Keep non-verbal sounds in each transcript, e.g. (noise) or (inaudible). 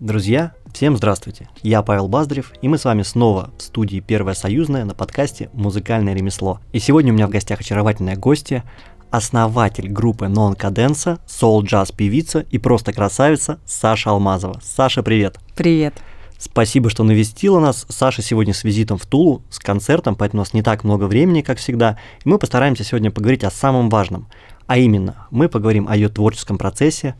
Друзья, всем здравствуйте! Я Павел Баздрев, и мы с вами снова в студии «Первая союзная» на подкасте «Музыкальное ремесло». И сегодня у меня в гостях очаровательная гостья, основатель группы Non Cadenza, соул-джаз-певица и просто красавица Саша Алмазова. Саша, привет! Привет! Спасибо, что навестила нас. Саша сегодня с визитом в Тулу, с концертом, поэтому у нас не так много времени, как всегда. И мы постараемся сегодня поговорить о самом важном. А именно, мы поговорим о ее творческом процессе,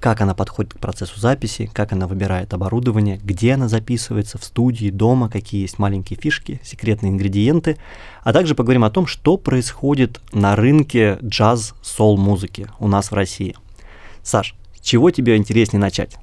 как она подходит к процессу записи, как она выбирает оборудование, где она записывается, в студии, дома, какие есть маленькие фишки, секретные ингредиенты, а также поговорим о том, что происходит на рынке джаз-сол музыки у нас в России. Саш, с чего тебе интереснее начать?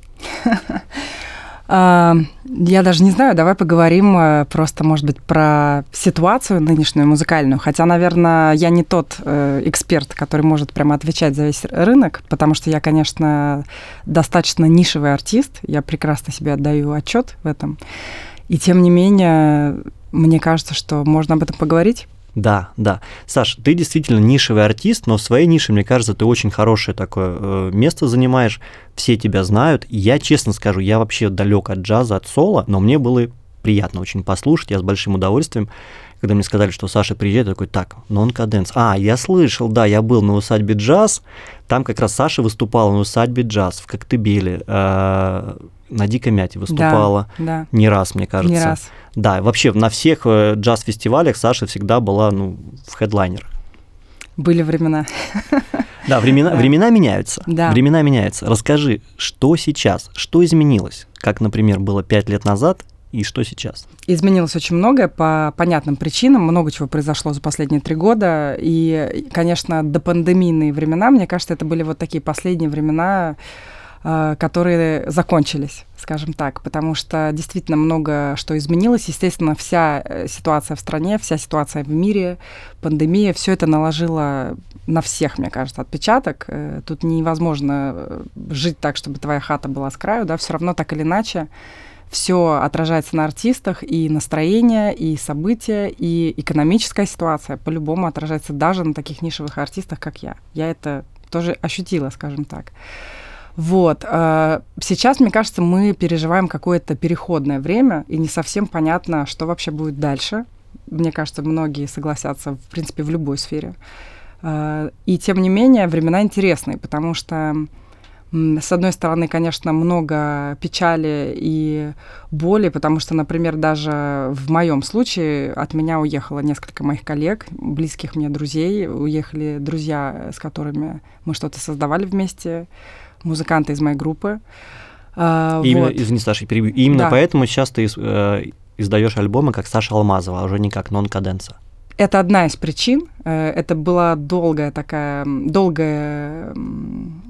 (laughs) А, я даже не знаю, давай поговорим э, просто, может быть, про ситуацию нынешнюю музыкальную. Хотя, наверное, я не тот э, эксперт, который может прямо отвечать за весь рынок, потому что я, конечно, достаточно нишевый артист, я прекрасно себе отдаю отчет в этом. И тем не менее, мне кажется, что можно об этом поговорить. Да, да. Саш, ты действительно нишевый артист, но в своей нише, мне кажется, ты очень хорошее такое э, место занимаешь, все тебя знают. Я честно скажу, я вообще далек от джаза, от соло, но мне было приятно очень послушать, я с большим удовольствием когда мне сказали, что Саша приезжает, я такой, так, нон-каденс. А, я слышал, да, я был на усадьбе джаз, там как раз Саша выступала на усадьбе джаз в Коктебеле, э, на Дикой Мяте выступала да, да. не раз, мне кажется. Не раз. Да, вообще на всех э, джаз-фестивалях Саша всегда была ну, в хедлайнерах. Были времена. Да, времена, времена меняются. Да. Времена меняются. Расскажи, что сейчас, что изменилось? Как, например, было пять лет назад и что сейчас? Изменилось очень многое по понятным причинам. Много чего произошло за последние три года. И, конечно, до пандемийные времена, мне кажется, это были вот такие последние времена, которые закончились, скажем так, потому что действительно много что изменилось. Естественно, вся э, ситуация в стране, вся ситуация в мире, пандемия, все это наложило на всех, мне кажется, отпечаток. Э, тут невозможно жить так, чтобы твоя хата была с краю, да, все равно так или иначе все отражается на артистах, и настроение, и события, и экономическая ситуация по-любому отражается даже на таких нишевых артистах, как я. Я это тоже ощутила, скажем так. Вот. А, сейчас, мне кажется, мы переживаем какое-то переходное время, и не совсем понятно, что вообще будет дальше. Мне кажется, многие согласятся, в принципе, в любой сфере. А, и тем не менее, времена интересные, потому что с одной стороны, конечно, много печали и боли, потому что, например, даже в моем случае от меня уехало несколько моих коллег, близких мне друзей, уехали друзья, с которыми мы что-то создавали вместе, музыканты из моей группы. А, именно, вот. извини, Саша, перебью. Именно да. поэтому сейчас ты э, издаешь альбомы как Саша Алмазова, а уже не как нон-каденса. Это одна из причин. Э, это была долгая такая, долгая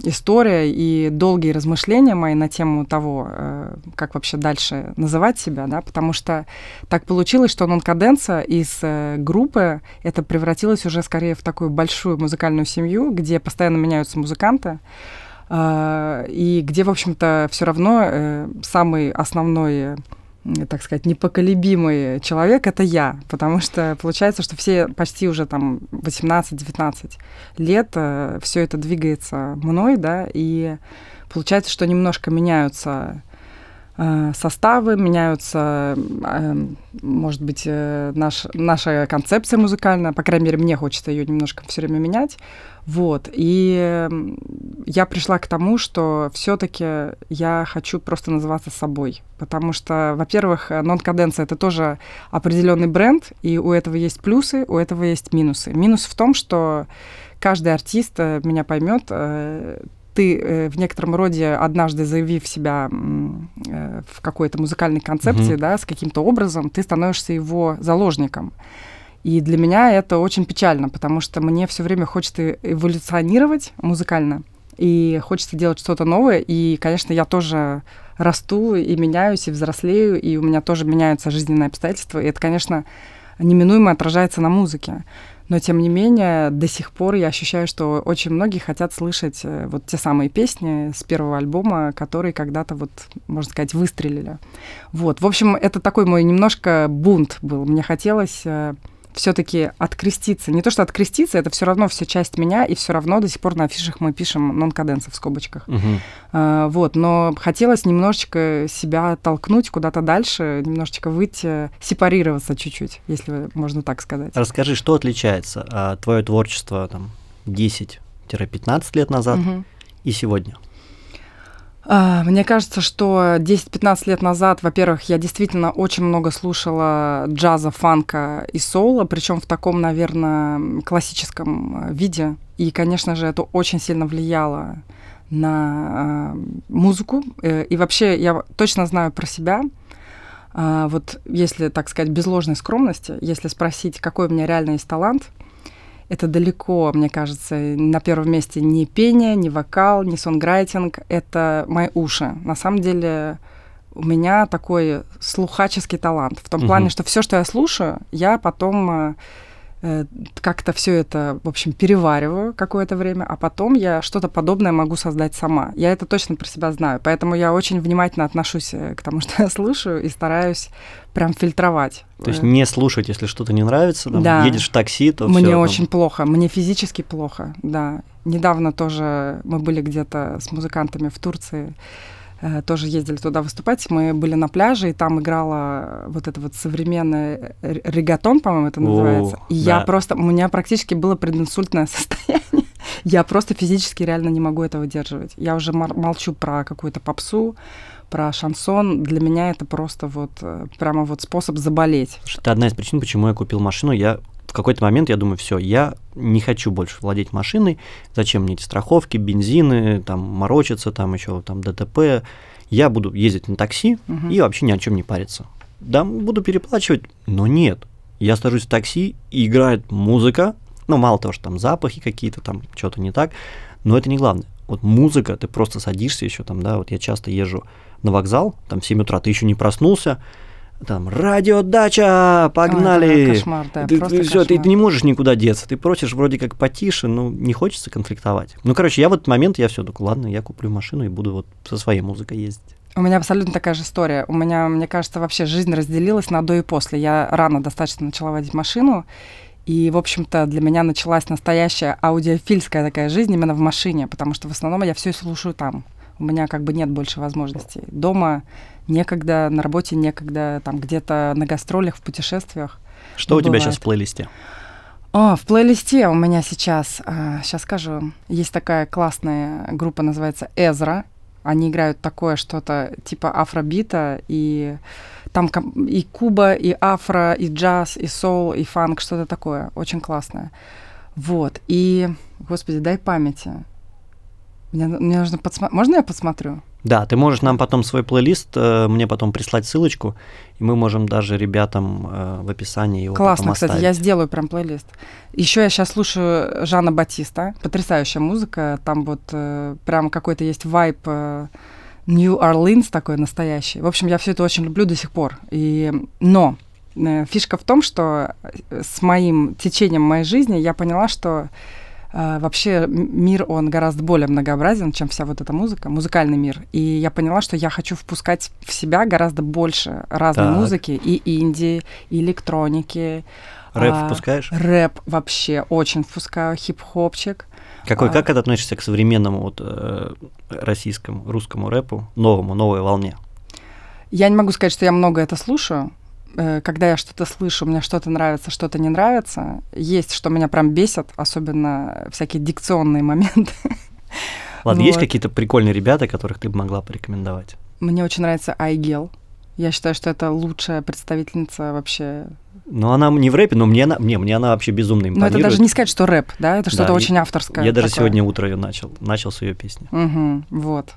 история и долгие размышления мои на тему того, э, как вообще дальше называть себя, да, потому что так получилось, что нон-каденса из группы это превратилось уже скорее в такую большую музыкальную семью, где постоянно меняются музыканты, и где, в общем-то, все равно самый основной так сказать, непоколебимый человек — это я, потому что получается, что все почти уже там 18-19 лет э, все это двигается мной, да, и получается, что немножко меняются э, составы, меняются, э, может быть, наш, наша концепция музыкальная, по крайней мере, мне хочется ее немножко все время менять. Вот. И я пришла к тому, что все-таки я хочу просто называться собой. Потому что, во-первых, нон-каденция это тоже определенный бренд, и у этого есть плюсы, у этого есть минусы. Минус в том, что каждый артист э, меня поймет, э, ты э, в некотором роде однажды заявив себя в какой-то музыкальной концепции, mm-hmm. да, с каким-то образом, ты становишься его заложником. И для меня это очень печально, потому что мне все время хочется эволюционировать музыкально, и хочется делать что-то новое. И, конечно, я тоже расту и меняюсь, и взрослею, и у меня тоже меняются жизненные обстоятельства. И это, конечно, неминуемо отражается на музыке. Но, тем не менее, до сих пор я ощущаю, что очень многие хотят слышать э, вот те самые песни с первого альбома, которые когда-то, вот, можно сказать, выстрелили. Вот. В общем, это такой мой немножко бунт был. Мне хотелось э, все-таки откреститься. Не то, что откреститься, это все равно все часть меня, и все равно до сих пор на афишах мы пишем нон-каденсы в скобочках. Угу. А, вот, но хотелось немножечко себя толкнуть куда-то дальше, немножечко выйти, сепарироваться чуть-чуть, если можно так сказать. Расскажи, что отличается а, твое творчество там 10-15 лет назад угу. и сегодня? А, мне кажется, что 10-15 лет назад, во-первых, я действительно очень много слушала джаза, фанка и соло, причем в таком, наверное, классическом э, виде. И, конечно же, это очень сильно влияло на э, музыку. Э, и вообще я точно знаю про себя. Э, вот если, так сказать, без ложной скромности, если спросить, какой у меня реально есть талант – это далеко, мне кажется, на первом месте не пение, не вокал, не сонграйтинг, это мои уши. На самом деле у меня такой слухаческий талант. В том угу. плане, что все, что я слушаю, я потом э, как-то все это, в общем, перевариваю какое-то время, а потом я что-то подобное могу создать сама. Я это точно про себя знаю, поэтому я очень внимательно отношусь э, к тому, (laughs) что я слушаю, и стараюсь прям фильтровать. То есть не слушать, если что-то не нравится, там, да. едешь в такси, то Мне всё, очень там... плохо, мне физически плохо, да. Недавно тоже мы были где-то с музыкантами в Турции, Э, тоже ездили туда выступать. Мы были на пляже, и там играла вот это вот современный регатон, по-моему, это называется. О, и да. я просто, у меня практически было прединсультное (laughs) состояние. я просто физически реально не могу это выдерживать. Я уже молчу про какую-то попсу, про шансон. Для меня это просто вот э, прямо вот способ заболеть. Это одна из причин, почему я купил машину. Я в какой-то момент я думаю, все, я не хочу больше владеть машиной, зачем мне эти страховки, бензины, там, морочиться, там еще там ДТП, я буду ездить на такси угу. и вообще ни о чем не париться. Да, буду переплачивать, но нет. Я сажусь в такси, и играет музыка, ну, мало того, что там запахи какие-то, там что-то не так, но это не главное. Вот музыка, ты просто садишься еще там, да, вот я часто езжу на вокзал, там в 7 утра, ты еще не проснулся, там радиодача, погнали. Ой, кошмар, да, ты, ты, все, ты, ты не можешь никуда деться. Ты просишь вроде как потише, но не хочется конфликтовать. Ну, короче, я в этот момент, я все, так ладно, я куплю машину и буду вот со своей музыкой ездить. У меня абсолютно такая же история. У меня, мне кажется, вообще жизнь разделилась на до и после. Я рано достаточно начала водить машину, и, в общем-то, для меня началась настоящая аудиофильская такая жизнь именно в машине, потому что в основном я все слушаю там. У меня как бы нет больше возможностей. Дома некогда, на работе некогда, там где-то на гастролях, в путешествиях. Что у тебя сейчас в плейлисте? О, в плейлисте у меня сейчас, а, сейчас скажу, есть такая классная группа, называется Эзра. Они играют такое что-то типа афробита, и там и куба, и афро, и джаз, и соул, и фанк, что-то такое. Очень классное. Вот. И, господи, дай памяти. Мне, мне нужно подсмотреть. Можно я подсмотрю? Да, ты можешь нам потом свой плейлист, э, мне потом прислать ссылочку, и мы можем даже ребятам э, в описании его Классно, кстати, я сделаю прям плейлист. Еще я сейчас слушаю Жанна Батиста, потрясающая музыка, там вот э, прям какой-то есть вайп New Orleans такой настоящий. В общем, я все это очень люблю до сих пор. И, но фишка в том, что с моим течением моей жизни я поняла, что вообще мир, он гораздо более многообразен, чем вся вот эта музыка, музыкальный мир. И я поняла, что я хочу впускать в себя гораздо больше разной так. музыки, и инди, и электроники. Рэп а, впускаешь? Рэп вообще очень впускаю, хип-хопчик. Какой, а, как это относишься к современному вот, э, российскому, русскому рэпу, новому, новой волне? Я не могу сказать, что я много это слушаю, когда я что-то слышу, мне что-то нравится, что-то не нравится. Есть, что меня прям бесит, особенно всякие дикционные моменты. (laughs) Ладно, вот. есть какие-то прикольные ребята, которых ты бы могла порекомендовать? Мне очень нравится Айгел. Я считаю, что это лучшая представительница вообще. Ну, она не в рэпе, но мне она, мне, мне она вообще безумно импонирует. Но это даже не сказать, что рэп, да? Это что-то да, очень авторское. Я такое. даже сегодня утро ее начал, начал с ее песни. Угу, вот.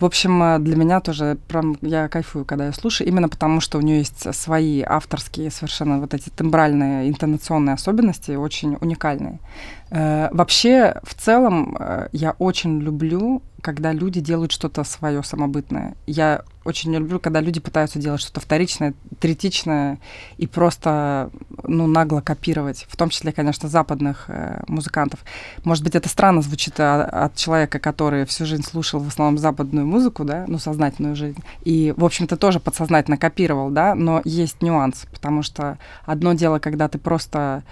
В общем, э, для меня тоже прям я кайфую, когда я слушаю, именно потому что у нее есть свои авторские совершенно вот эти тембральные, интонационные особенности, очень уникальные. Э, вообще, в целом, э, я очень люблю когда люди делают что-то свое самобытное. Я очень не люблю, когда люди пытаются делать что-то вторичное, третичное и просто, ну, нагло копировать, в том числе, конечно, западных э, музыкантов. Может быть, это странно звучит от, от человека, который всю жизнь слушал в основном западную музыку, да, ну, сознательную жизнь, и, в общем-то, тоже подсознательно копировал, да, но есть нюанс, потому что одно дело, когда ты просто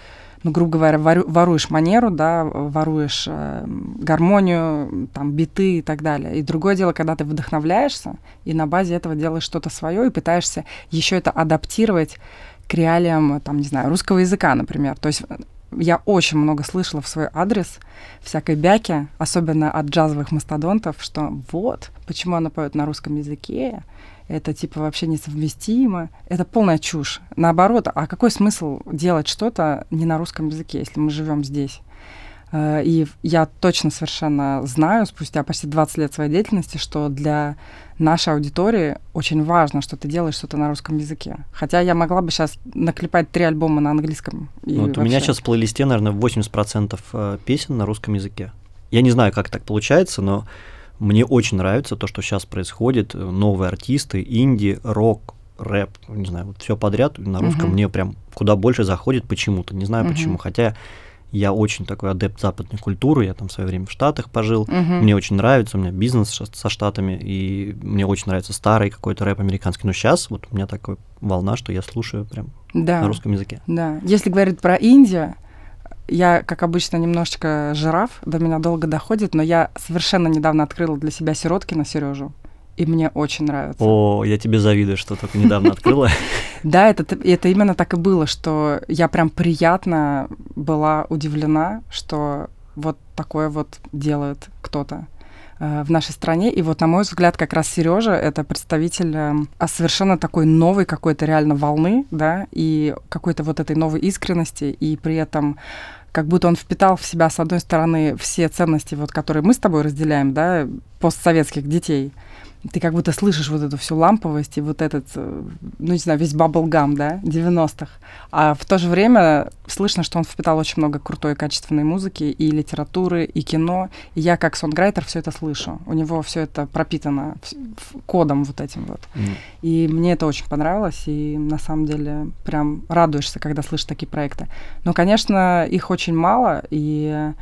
ну, грубо говоря, воруешь манеру, да, воруешь э, гармонию, там, биты и так далее. И другое дело, когда ты вдохновляешься и на базе этого делаешь что-то свое и пытаешься еще это адаптировать к реалиям, там, не знаю, русского языка, например. То есть э, я очень много слышала в свой адрес всякой бяки, особенно от джазовых мастодонтов, что вот, почему она поет на русском языке, это типа вообще несовместимо. Это полная чушь. Наоборот, а какой смысл делать что-то не на русском языке, если мы живем здесь? Э, и я точно совершенно знаю, спустя почти 20 лет своей деятельности, что для нашей аудитории очень важно, что ты делаешь что-то на русском языке. Хотя я могла бы сейчас наклепать три альбома на английском. Ну, вот вообще... у меня сейчас в плейлисте, наверное, 80% э, песен на русском языке. Я не знаю, как так получается, но мне очень нравится то, что сейчас происходит. Новые артисты, инди, рок, рэп, не знаю, вот все подряд на русском uh-huh. мне прям куда больше заходит почему-то. Не знаю uh-huh. почему. Хотя я очень такой адепт западной культуры, я там в свое время в Штатах пожил, uh-huh. мне очень нравится, у меня бизнес со Штатами, и мне очень нравится старый какой-то рэп американский. Но сейчас вот у меня такая волна, что я слушаю прям да. на русском языке. Да, если говорить про Индию, я, как обычно, немножечко жираф, до меня долго доходит, но я совершенно недавно открыла для себя Сироткина Сережу. И мне очень нравится. О, я тебе завидую, что только недавно открыла. (laughs) Да, это, это именно так и было, что я прям приятно была удивлена, что вот такое вот делает кто-то э, в нашей стране. И вот, на мой взгляд, как раз Сережа это представитель э, совершенно такой новой какой-то реально волны, да, и какой-то вот этой новой искренности, и при этом как будто он впитал в себя, с одной стороны, все ценности, вот, которые мы с тобой разделяем, да, постсоветских детей, ты как будто слышишь вот эту всю ламповость и вот этот, э, ну, не знаю, весь баблгам, да, 90-х. А в то же время слышно, что он впитал очень много крутой качественной музыки и литературы, и кино. И я как сонграйтер все это слышу. У него все это пропитано кодом вот этим вот. Mm. И мне это очень понравилось, и на самом деле прям радуешься, когда слышишь такие проекты. Но, конечно, их очень мало, и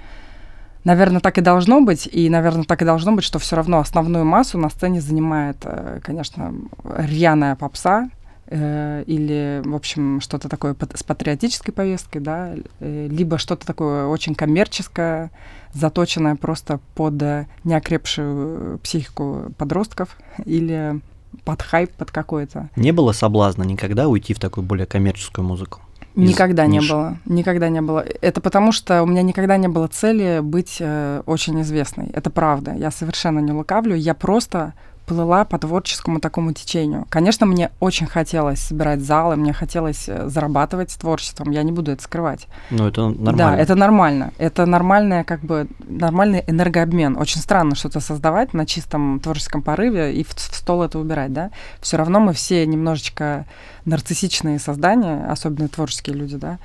Наверное, так и должно быть, и, наверное, так и должно быть, что все равно основную массу на сцене занимает, э, конечно, рьяная попса, э, или, в общем, что-то такое с патриотической повесткой, да, э, либо что-то такое очень коммерческое, заточенное просто под неокрепшую психику подростков, или под хайп, под какой-то. Не было соблазна никогда уйти в такую более коммерческую музыку? Никогда не было. Никогда не было. Это потому, что у меня никогда не было цели быть э, очень известной. Это правда. Я совершенно не лукавлю. Я просто плыла по творческому такому течению. Конечно, мне очень хотелось собирать залы, мне хотелось э, зарабатывать творчеством, я не буду это скрывать. Ну, это нормально. Да, это нормально. Это нормальная, как бы, нормальный энергообмен. Очень странно что-то создавать на чистом творческом порыве и в, в стол это убирать, да. Все равно мы все немножечко нарциссичные создания, особенно творческие люди, да.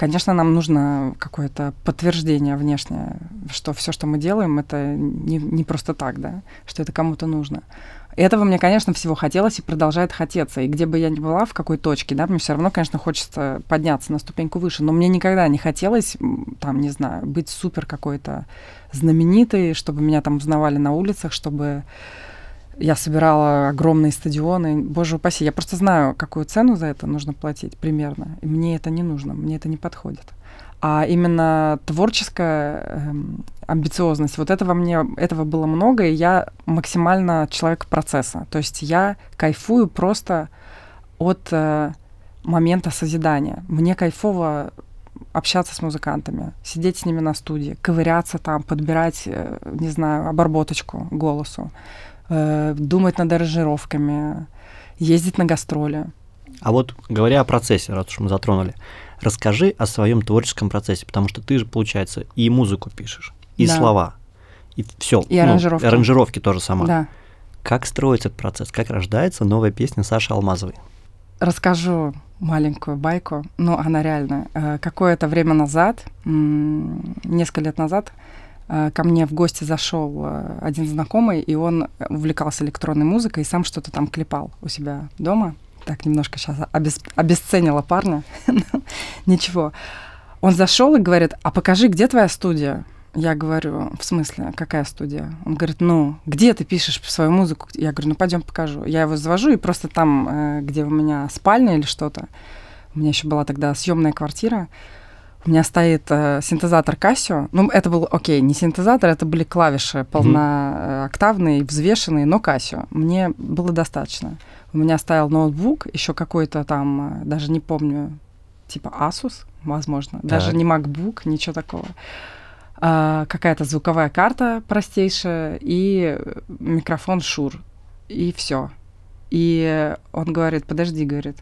Конечно, нам нужно какое-то подтверждение внешнее, что все, что мы делаем, это не, не просто так, да, что это кому-то нужно. Этого мне, конечно, всего хотелось и продолжает хотеться. И где бы я ни была, в какой точке, да, мне все равно, конечно, хочется подняться на ступеньку выше. Но мне никогда не хотелось, там, не знаю, быть супер какой-то знаменитой, чтобы меня там узнавали на улицах, чтобы я собирала огромные стадионы. Боже упаси, я просто знаю, какую цену за это нужно платить примерно. И мне это не нужно, мне это не подходит. А именно творческая эм, амбициозность, вот этого мне, этого было много, и я максимально человек процесса. То есть я кайфую просто от э, момента созидания. Мне кайфово общаться с музыкантами, сидеть с ними на студии, ковыряться там, подбирать, э, не знаю, обработочку голосу э, думать над аранжировками, ездить на гастроли. А вот говоря о процессе, раз уж мы затронули, расскажи о своем творческом процессе, потому что ты же, получается, и музыку пишешь, и да. слова, и все. И аранжировки. Ну, аранжировки тоже сама. Да. Как строится этот процесс? Как рождается новая песня Саши Алмазовой? Расскажу маленькую байку, но она реальная. Э, какое-то время назад, несколько лет назад, ко мне в гости зашел э, один знакомый, и он увлекался электронной музыкой и сам что-то там клепал у себя дома. Так немножко сейчас обес... обесценила парня. (laughs) Ничего. Он зашел и говорит, а покажи, где твоя студия? Я говорю, в смысле, какая студия? Он говорит, ну, где ты пишешь свою музыку? Я говорю, ну, пойдем покажу. Я его завожу, и просто там, э, где у меня спальня или что-то, у меня еще была тогда съемная квартира, у меня стоит э, синтезатор Casio. Ну, это был, окей, не синтезатор, это были клавиши полнооктавные, взвешенные, но Casio. Мне было достаточно. У меня стоял ноутбук, еще какой-то там, э, даже не помню, типа Asus, возможно. Так. Даже не MacBook, ничего такого. А, какая-то звуковая карта простейшая и микрофон Шур. И все. И он говорит, подожди, говорит,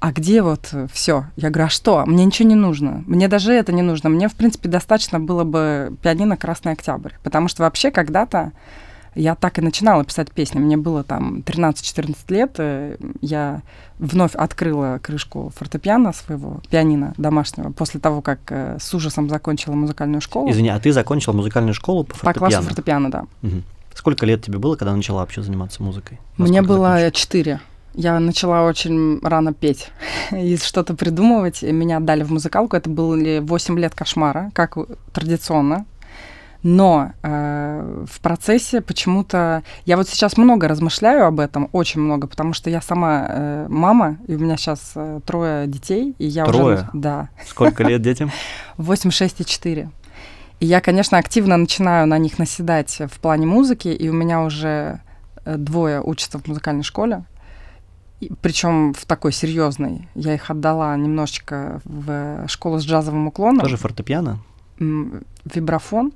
а где вот все? Я говорю, а что? Мне ничего не нужно. Мне даже это не нужно. Мне, в принципе, достаточно было бы пианино «Красный октябрь». Потому что вообще когда-то я так и начинала писать песни. Мне было там 13-14 лет. Э, я вновь открыла крышку фортепиано своего, пианино домашнего, после того, как э, с ужасом закончила музыкальную школу. Извини, а ты закончила музыкальную школу по фортепиано? По классу фортепиано, да. Угу. Сколько лет тебе было, когда начала вообще заниматься музыкой? Мне было четыре. Я начала очень рано петь (laughs) и что-то придумывать. Меня отдали в музыкалку. Это были 8 лет кошмара, как традиционно. Но э, в процессе почему-то... Я вот сейчас много размышляю об этом, очень много, потому что я сама э, мама, и у меня сейчас э, трое детей. И я трое? Уже, да. Сколько лет детям? (laughs) 8, 6 и 4. И я, конечно, активно начинаю на них наседать в плане музыки, и у меня уже э, двое учатся в музыкальной школе, причем в такой серьезной. Я их отдала немножечко в школу с джазовым уклоном. Тоже фортепиано? Вибрафон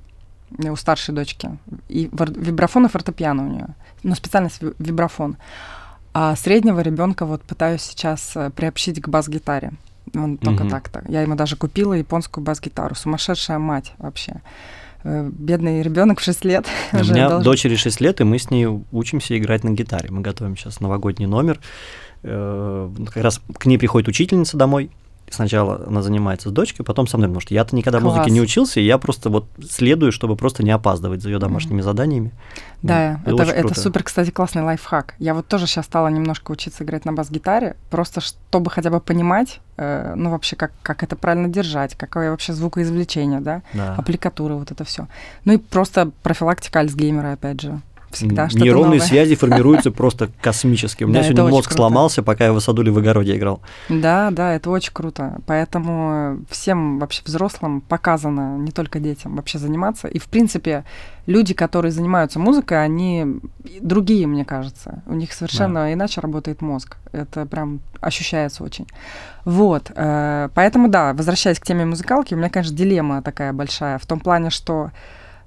у старшей дочки. И вибрафон и фортепиано у нее. Но специальность вибрафон. А среднего ребенка вот пытаюсь сейчас э, приобщить к бас-гитаре. Он только угу. так-то. Я ему даже купила японскую бас-гитару. Сумасшедшая мать вообще. Э, бедный ребенок в 6 лет. (laughs) У меня должен... дочери 6 лет, и мы с ней учимся играть на гитаре. Мы готовим сейчас новогодний номер. Э, как раз к ней приходит учительница домой, сначала она занимается с дочкой, потом со мной, потому что я-то никогда Класс. музыке не учился, и я просто вот следую, чтобы просто не опаздывать за ее домашними mm-hmm. заданиями. Да, ну, это, это супер, кстати, классный лайфхак. Я вот тоже сейчас стала немножко учиться играть на бас-гитаре, просто чтобы хотя бы понимать, э, ну вообще, как, как это правильно держать, какое вообще звукоизвлечение, да, да. аппликатура, вот это все. Ну и просто профилактика Альцгеймера, опять же всегда что-то Нейронные новое. связи формируются (laughs) просто космически. У меня да, сегодня мозг сломался, пока я в саду или в огороде играл. Да, да, это очень круто. Поэтому всем вообще взрослым показано, не только детям, вообще заниматься. И, в принципе, люди, которые занимаются музыкой, они другие, мне кажется. У них совершенно да. иначе работает мозг. Это прям ощущается очень. Вот. Э, поэтому, да, возвращаясь к теме музыкалки, у меня, конечно, дилемма такая большая в том плане, что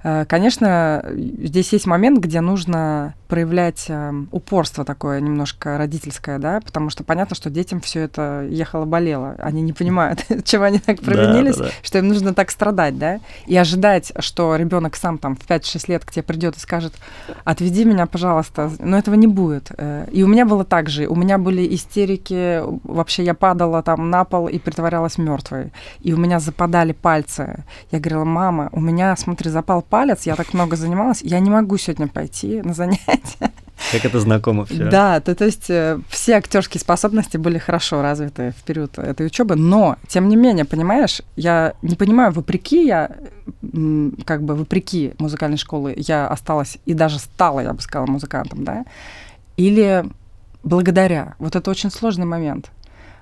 конечно, здесь есть момент, где нужно проявлять э, упорство такое немножко родительское, да, потому что понятно, что детям все это ехало-болело. Они не понимают, (laughs) чем они так провинились, да, да, да. что им нужно так страдать, да, и ожидать, что ребенок сам там в 5-6 лет к тебе придет и скажет, отведи меня, пожалуйста, но этого не будет. Э, и у меня было так же, у меня были истерики, вообще я падала там на пол и притворялась мертвой, и у меня западали пальцы. Я говорила, мама, у меня, смотри, запал палец, я так много занималась, я не могу сегодня пойти на занятия. Как это знакомо все. Да, то, то есть э, все актерские способности были хорошо развиты в период этой учебы, но тем не менее, понимаешь, я не понимаю, вопреки я, как бы вопреки музыкальной школы, я осталась и даже стала, я бы сказала, музыкантом, да, или благодаря. Вот это очень сложный момент.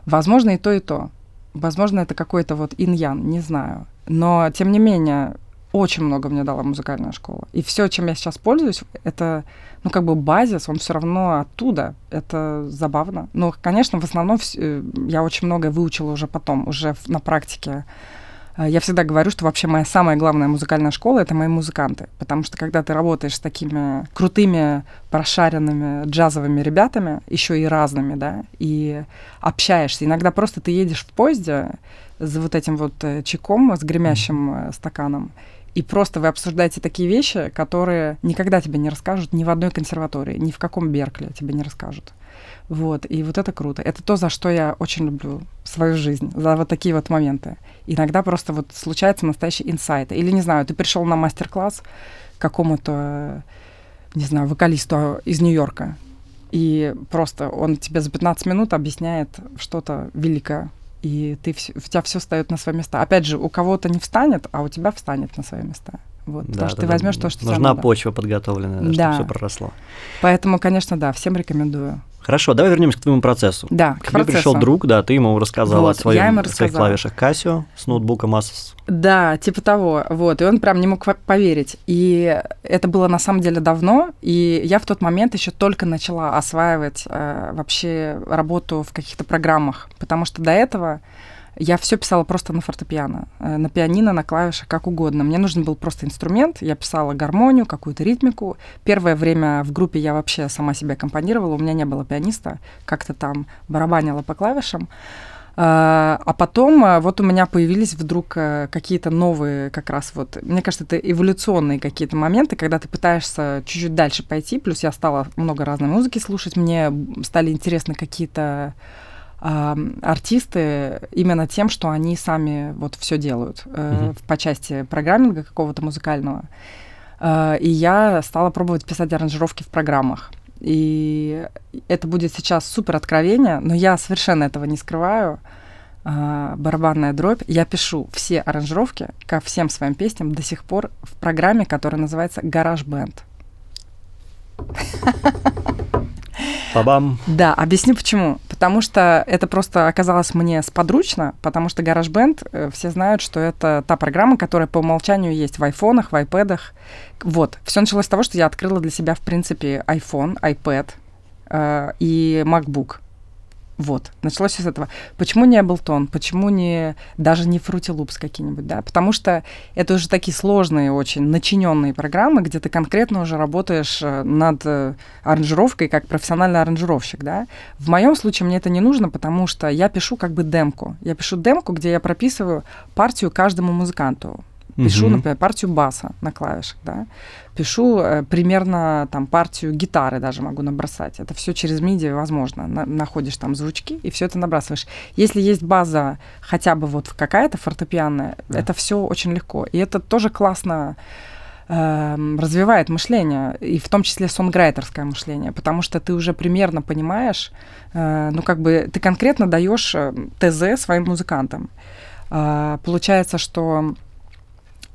Возможно, и то, и то. Возможно, это какой-то вот иньян, не знаю. Но, тем не менее, очень много мне дала музыкальная школа. И все, чем я сейчас пользуюсь, это, ну, как бы базис, он все равно оттуда. Это забавно. Но, конечно, в основном э, я очень многое выучила уже потом, уже на практике. Э, я всегда говорю, что вообще моя самая главная музыкальная школа — это мои музыканты. Потому что когда ты работаешь с такими крутыми, прошаренными джазовыми ребятами, еще и разными, да, и общаешься, иногда просто ты едешь в поезде за вот этим вот э, чеком с гремящим стаканом, и просто вы обсуждаете такие вещи, которые никогда тебе не расскажут ни в одной консерватории, ни в каком Беркли тебе не расскажут. Вот, и вот это круто. Это то, за что я очень люблю свою жизнь, за вот такие вот моменты. Иногда просто вот случается настоящий инсайт. Или, не знаю, ты пришел на мастер-класс какому-то, не знаю, вокалисту из Нью-Йорка, и просто он тебе за 15 минут объясняет что-то великое, и ты, у тебя все встает на свои места. Опять же, у кого-то не встанет, а у тебя встанет на свои места. Вот, да, потому что да, ты возьмешь да. то, что Нужна почва подготовленная, да, да. чтобы все проросло. Поэтому, конечно, да, всем рекомендую. Хорошо, давай вернемся к твоему процессу. Да, к, к тебе пришел друг, да, ты ему рассказал вот, о своем, я ему своих клавишах Casio с ноутбуком Asus. Да, типа того, вот, и он прям не мог поверить. И это было на самом деле давно, и я в тот момент еще только начала осваивать э, вообще работу в каких-то программах, потому что до этого я все писала просто на фортепиано, э, на пианино, на клавишах, как угодно. Мне нужен был просто инструмент, я писала гармонию, какую-то ритмику. Первое время в группе я вообще сама себя аккомпанировала, у меня не было пианиста, как-то там барабанила по клавишам. А, а потом э, вот у меня появились вдруг э, какие-то новые, как раз вот, мне кажется, это эволюционные какие-то моменты, когда ты пытаешься чуть-чуть дальше пойти, плюс я стала много разной музыки слушать, мне стали интересны какие-то артисты именно тем, что они сами вот все делают э, угу. по части программинга какого-то музыкального. Э, и я стала пробовать писать аранжировки в программах. И это будет сейчас супер откровение, но я совершенно этого не скрываю. Э, барабанная дробь. Я пишу все аранжировки ко всем своим песням до сих пор в программе, которая называется GarageBand. (laughs) Бабам. Да, объясню почему. Потому что это просто оказалось мне сподручно, потому что GarageBand, э, все знают, что это та программа, которая по умолчанию есть в айфонах, в айпэдах. Вот. Все началось с того, что я открыла для себя, в принципе, iPhone, iPad э, и MacBook. Вот, началось с этого. Почему не Ableton? Почему не даже не Fruity какие-нибудь, да? Потому что это уже такие сложные, очень начиненные программы, где ты конкретно уже работаешь э, над э, аранжировкой как профессиональный аранжировщик, да? В моем случае мне это не нужно, потому что я пишу как бы демку. Я пишу демку, где я прописываю партию каждому музыканту. Пишу, угу. например, партию баса на клавишах, да. Пишу э, примерно там партию гитары даже могу набросать. Это все через MIDI возможно. На, находишь там звучки и все это набрасываешь. Если есть база хотя бы вот какая-то фортепианная, да. это все очень легко. И это тоже классно э, развивает мышление, и в том числе сонграйтерское мышление, потому что ты уже примерно понимаешь, э, ну как бы ты конкретно даешь э, ТЗ своим музыкантам. Э, получается, что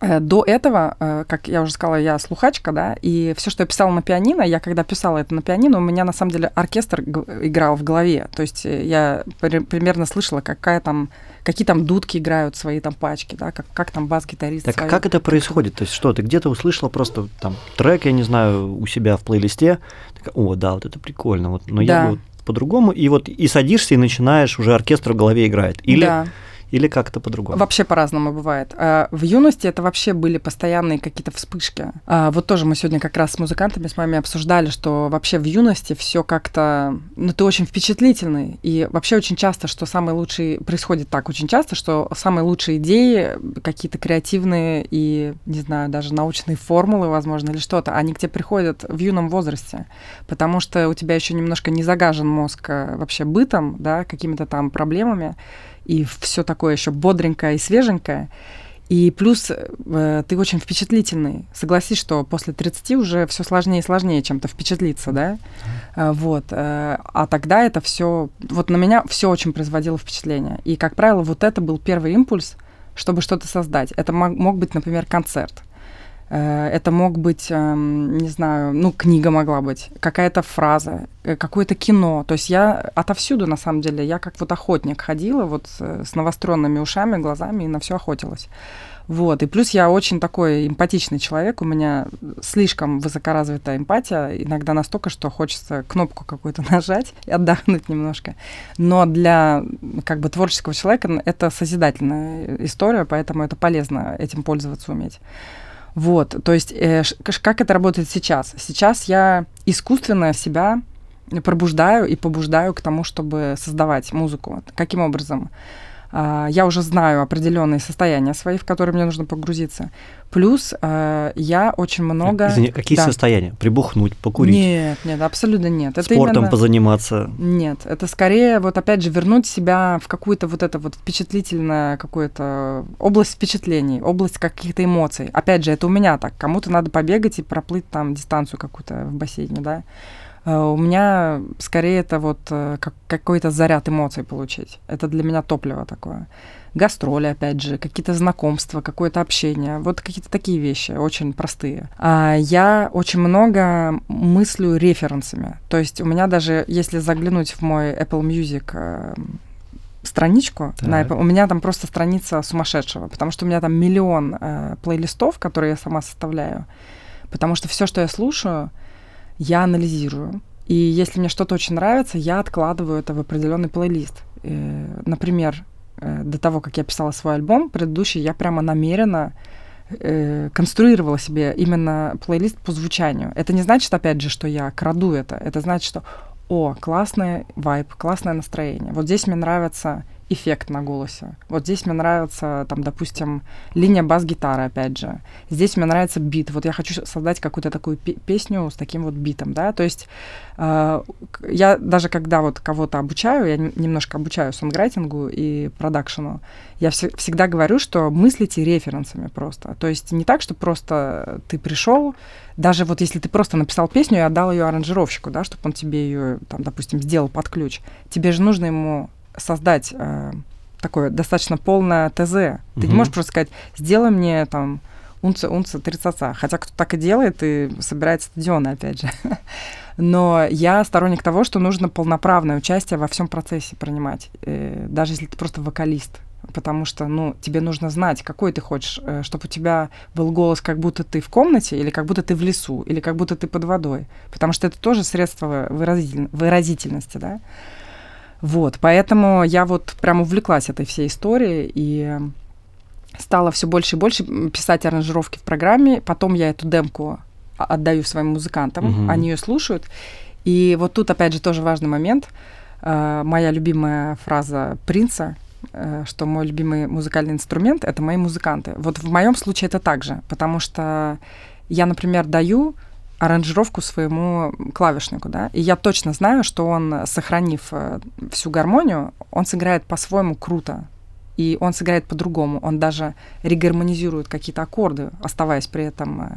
до этого, э, как я уже сказала, я слухачка, да, и все, что я писала на пианино, я когда писала это на пианино, у меня на самом деле оркестр играл в голове. То есть э, я примерно слышала, какая там, какие там дудки играют свои там пачки, да, как, как там бас-гитарист. Так свои... как это происходит? То есть что, ты где-то услышала просто там трек, я не знаю, у себя в плейлисте, такая, о, да, вот это прикольно, вот, но да. я бы по-другому, и вот и садишься и начинаешь, уже оркестр в голове играет. Или да или как-то по-другому? Вообще по-разному бывает. А, в юности это вообще были постоянные какие-то вспышки. А, вот тоже мы сегодня как раз с музыкантами с вами обсуждали, что вообще в юности все как-то... Ну, ты очень впечатлительный. И вообще очень часто, что самые лучшие... Происходит так очень часто, что самые лучшие идеи, какие-то креативные и, не знаю, даже научные формулы, возможно, или что-то, они к тебе приходят в юном возрасте. Потому что у тебя еще немножко не загажен мозг а, вообще бытом, да, какими-то там проблемами и все такое еще бодренькое и свеженькое. И плюс э, ты очень впечатлительный. Согласись, что после 30 уже все сложнее и сложнее чем-то впечатлиться, да? Э, вот. Э, а тогда это все, вот на меня все очень производило впечатление. И, как правило, вот это был первый импульс, чтобы что-то создать. Это мог, мог быть, например, концерт. Э, это мог быть, эм, не знаю, ну, книга могла быть, какая-то фраза, э, какое-то кино. То есть я отовсюду, на самом деле, я как вот охотник ходила вот с навостренными ушами, глазами и на все охотилась. Вот. И плюс я очень такой эмпатичный человек, у меня слишком высокоразвитая эмпатия, иногда настолько, что хочется кнопку какую-то (laughs) нажать и отдохнуть немножко. Но для как бы творческого человека это созидательная история, поэтому это полезно этим пользоваться уметь. Вот, то есть э, как это работает сейчас? Сейчас я искусственно себя пробуждаю и побуждаю к тому, чтобы создавать музыку. Каким образом? А, я уже знаю определенные состояния свои, в которые мне нужно погрузиться. Плюс а, я очень много... Извини, какие да. состояния? Прибухнуть, покурить? Нет, нет, абсолютно нет. Это Спортом именно... позаниматься? Нет, это скорее вот опять же вернуть себя в какую-то вот это вот впечатлительное какую-то область впечатлений, область каких-то эмоций. Опять же, это у меня так. Кому-то надо побегать и проплыть там дистанцию какую-то в бассейне, да. Э, у меня скорее это вот э, как, какой-то заряд эмоций получить. Это для меня топливо такое. Гастроли, опять же, какие-то знакомства, какое-то общение. Вот какие-то такие вещи, очень простые. А я очень много мыслю референсами. То есть у меня даже, если заглянуть в мой Apple Music э, страничку так. на Apple, у меня там просто страница сумасшедшего, потому что у меня там миллион э, плейлистов, которые я сама составляю. Потому что все, что я слушаю, я анализирую. И если мне что-то очень нравится, я откладываю это в определенный плейлист. Э, например, э, до того, как я писала свой альбом, предыдущий, я прямо намеренно э, конструировала себе именно плейлист по звучанию. Это не значит, опять же, что я краду это. Это значит, что о, классный вайб, классное настроение. Вот здесь мне нравится эффект на голосе. Вот здесь мне нравится, там, допустим, линия бас-гитары, опять же. Здесь мне нравится бит. Вот я хочу создать какую-то такую песню с таким вот битом, да. То есть э, я даже когда вот кого-то обучаю, я немножко обучаю сонграйтингу и продакшену, я вс- всегда говорю, что мыслите референсами просто. То есть не так, что просто ты пришел, даже вот если ты просто написал песню и отдал ее аранжировщику, да, чтобы он тебе ее, там, допустим, сделал под ключ, тебе же нужно ему создать э, такое достаточно полное ТЗ. Ты угу. не можешь просто сказать, сделай мне там унца, унца, тридцаца. Хотя кто так и делает, и собирает стадионы, опять же. (laughs) Но я сторонник того, что нужно полноправное участие во всем процессе принимать, э, даже если ты просто вокалист. Потому что, ну, тебе нужно знать, какой ты хочешь, э, чтобы у тебя был голос, как будто ты в комнате, или как будто ты в лесу, или как будто ты под водой. Потому что это тоже средство выразитель... выразительности, да. Вот, поэтому я вот прям увлеклась этой всей историей и стала все больше и больше писать аранжировки в программе. Потом я эту демку отдаю своим музыкантам, угу. они ее слушают. И вот тут опять же тоже важный момент. Uh, моя любимая фраза принца, uh, что мой любимый музыкальный инструмент это мои музыканты. Вот в моем случае это так же, потому что я, например, даю аранжировку своему клавишнику, да, и я точно знаю, что он, сохранив э, всю гармонию, он сыграет по-своему круто, и он сыграет по-другому, он даже регармонизирует какие-то аккорды, оставаясь при этом э,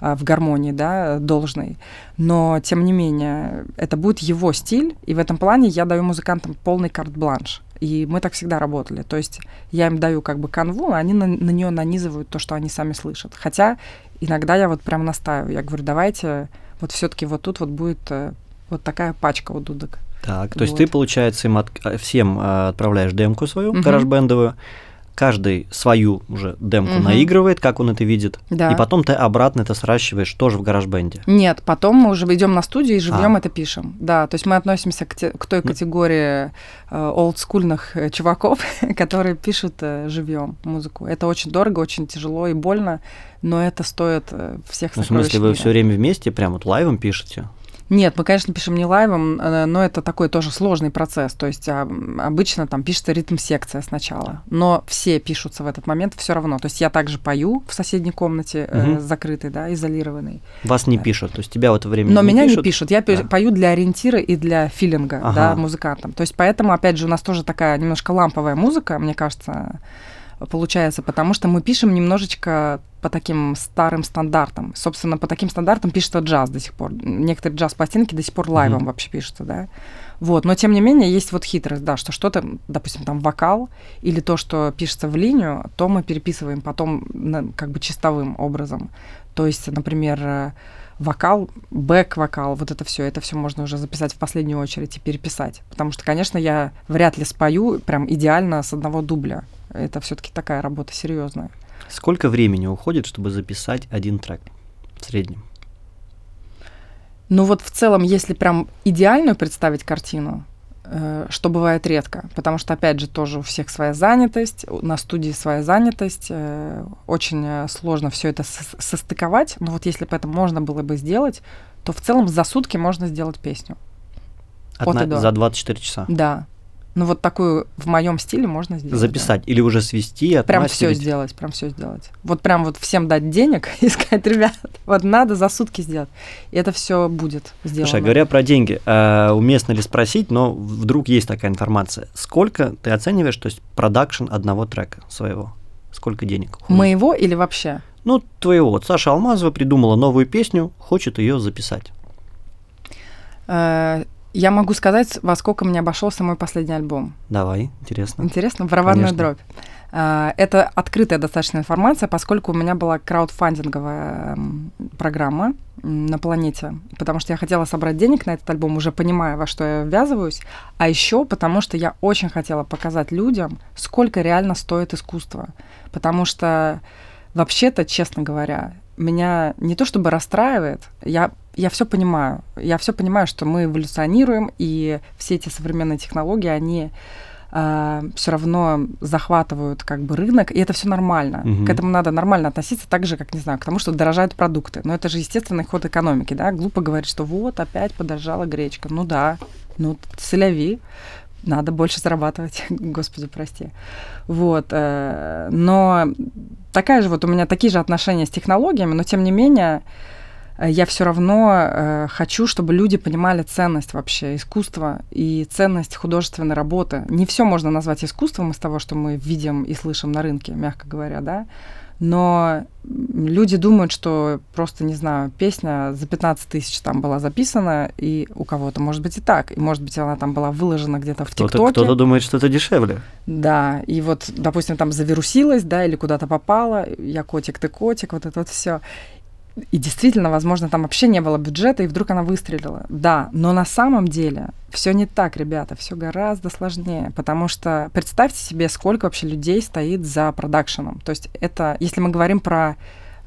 э, в гармонии, да, должной. Но, тем не менее, это будет его стиль, и в этом плане я даю музыкантам полный карт-бланш. И мы так всегда работали. То есть я им даю как бы канву, а они на, на нее нанизывают то, что они сами слышат. Хотя иногда я вот прям настаиваю. Я говорю, давайте вот все-таки вот тут вот будет э, вот такая пачка у дудок. Так, то вот. есть ты, получается, им от, всем э, отправляешь демку свою, угу. гараж-бендовую, каждый свою уже демку угу. наигрывает, как он это видит, да. и потом ты обратно это сращиваешь тоже в гараж-бенде. Нет, потом мы уже идем на студию и живьем а. это пишем. Да, то есть мы относимся к, те, к той категории э, олдскульных э, чуваков, (laughs) которые пишут э, живьем музыку. Это очень дорого, очень тяжело и больно, но это стоит э, всех ну, В смысле, вы все время вместе, прям вот лайвом пишете? Нет, мы, конечно, пишем не лайвом, э, но это такой тоже сложный процесс. То есть а, обычно там пишется ритм-секция сначала, но все пишутся в этот момент все равно. То есть я также пою в соседней комнате, угу. закрытой, да, изолированной. Вас не пишут, то есть тебя в это время Но не меня пишут? не пишут. Я да. пою для ориентира и для филинга, ага. да, музыкантам. То есть поэтому, опять же, у нас тоже такая немножко ламповая музыка, мне кажется, получается, потому что мы пишем немножечко по таким старым стандартам. Собственно, по таким стандартам пишется джаз до сих пор. Некоторые джаз-пластинки до сих пор лайвом mm-hmm. вообще пишутся, да. Вот, но тем не менее есть вот хитрость, да, что что-то, допустим, там вокал или то, что пишется в линию, то мы переписываем потом на, как бы чистовым образом. То есть, например, вокал, бэк-вокал, вот это все, это все можно уже записать в последнюю очередь и переписать. Потому что, конечно, я вряд ли спою прям идеально с одного дубля. Это все-таки такая работа серьезная. Сколько времени уходит, чтобы записать один трек в среднем? Ну вот в целом, если прям идеальную представить картину, э, что бывает редко, потому что, опять же, тоже у всех своя занятость, на студии своя занятость, э, очень э, сложно все это состыковать, но вот если бы это можно было бы сделать, то в целом за сутки можно сделать песню. От на, за 24 часа? Да. Ну вот такую в моем стиле можно сделать. Записать да. или уже свести, Прям все сделать, прям все сделать. Вот прям вот всем дать денег (laughs) и сказать, ребят, вот надо за сутки сделать. И это все будет сделано. Слушай, говоря про деньги, э, уместно ли спросить, но вдруг есть такая информация. Сколько ты оцениваешь, то есть продакшн одного трека своего? Сколько денег? Уходит? Моего или вообще? Ну, твоего. Вот Саша Алмазова придумала новую песню, хочет ее записать. Э, я могу сказать, во сколько мне обошелся мой последний альбом. Давай, интересно. Интересно, барабанная Конечно. дробь. А, это открытая достаточно информация, поскольку у меня была краудфандинговая программа на планете, потому что я хотела собрать денег на этот альбом, уже понимая, во что я ввязываюсь, а еще потому что я очень хотела показать людям, сколько реально стоит искусство. Потому что вообще-то, честно говоря, меня не то чтобы расстраивает, я, я все понимаю. Я все понимаю, что мы эволюционируем, и все эти современные технологии, они э, все равно захватывают как бы рынок, и это все нормально. Угу. К этому надо нормально относиться, так же, как, не знаю, к тому, что дорожают продукты. Но это же естественный ход экономики, да? Глупо говорить, что вот, опять подорожала гречка. Ну да, ну, целяви надо больше зарабатывать, (laughs) господи, прости. Вот, э, но такая же вот у меня такие же отношения с технологиями, но тем не менее я все равно э, хочу, чтобы люди понимали ценность вообще искусства и ценность художественной работы. Не все можно назвать искусством из того, что мы видим и слышим на рынке, мягко говоря, да но люди думают, что просто, не знаю, песня за 15 тысяч там была записана, и у кого-то, может быть, и так, и, может быть, она там была выложена где-то в ТикТоке. Кто-то думает, что это дешевле. Да, и вот, допустим, там завирусилась, да, или куда-то попала, я котик, ты котик, вот это вот все. И действительно, возможно, там вообще не было бюджета, и вдруг она выстрелила. Да, но на самом деле все не так, ребята, все гораздо сложнее, потому что представьте себе, сколько вообще людей стоит за продакшеном. То есть это, если мы говорим про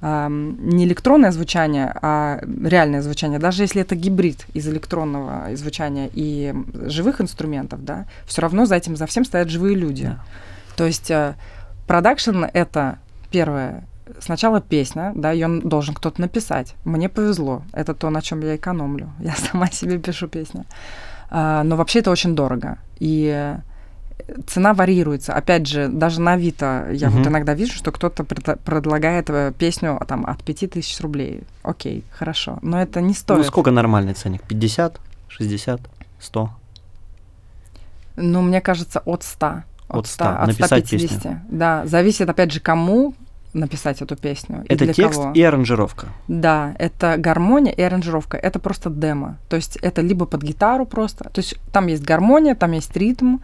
э, не электронное звучание, а реальное звучание, даже если это гибрид из электронного звучания и живых инструментов, да, все равно за этим, за всем стоят живые люди. Да. То есть э, продакшн это первое сначала песня, да, ее должен кто-то написать. Мне повезло. Это то, на чем я экономлю. (laughs) Я сама себе пишу песни. А, но вообще это очень дорого. И цена варьируется. Опять же, даже на Авито я угу. вот иногда вижу, что кто-то предлагает э, песню там, от 5000 рублей. Окей, хорошо. Но это не стоит. Ну, сколько нормальный ценник? 50, 60, 100? Ну, мне кажется, от 100. От 100, от 100 написать 150. Песню. Да, зависит, опять же, кому, написать эту песню. Это и текст кого. и аранжировка. Да, это гармония и аранжировка. Это просто демо. То есть это либо под гитару просто. То есть там есть гармония, там есть ритм,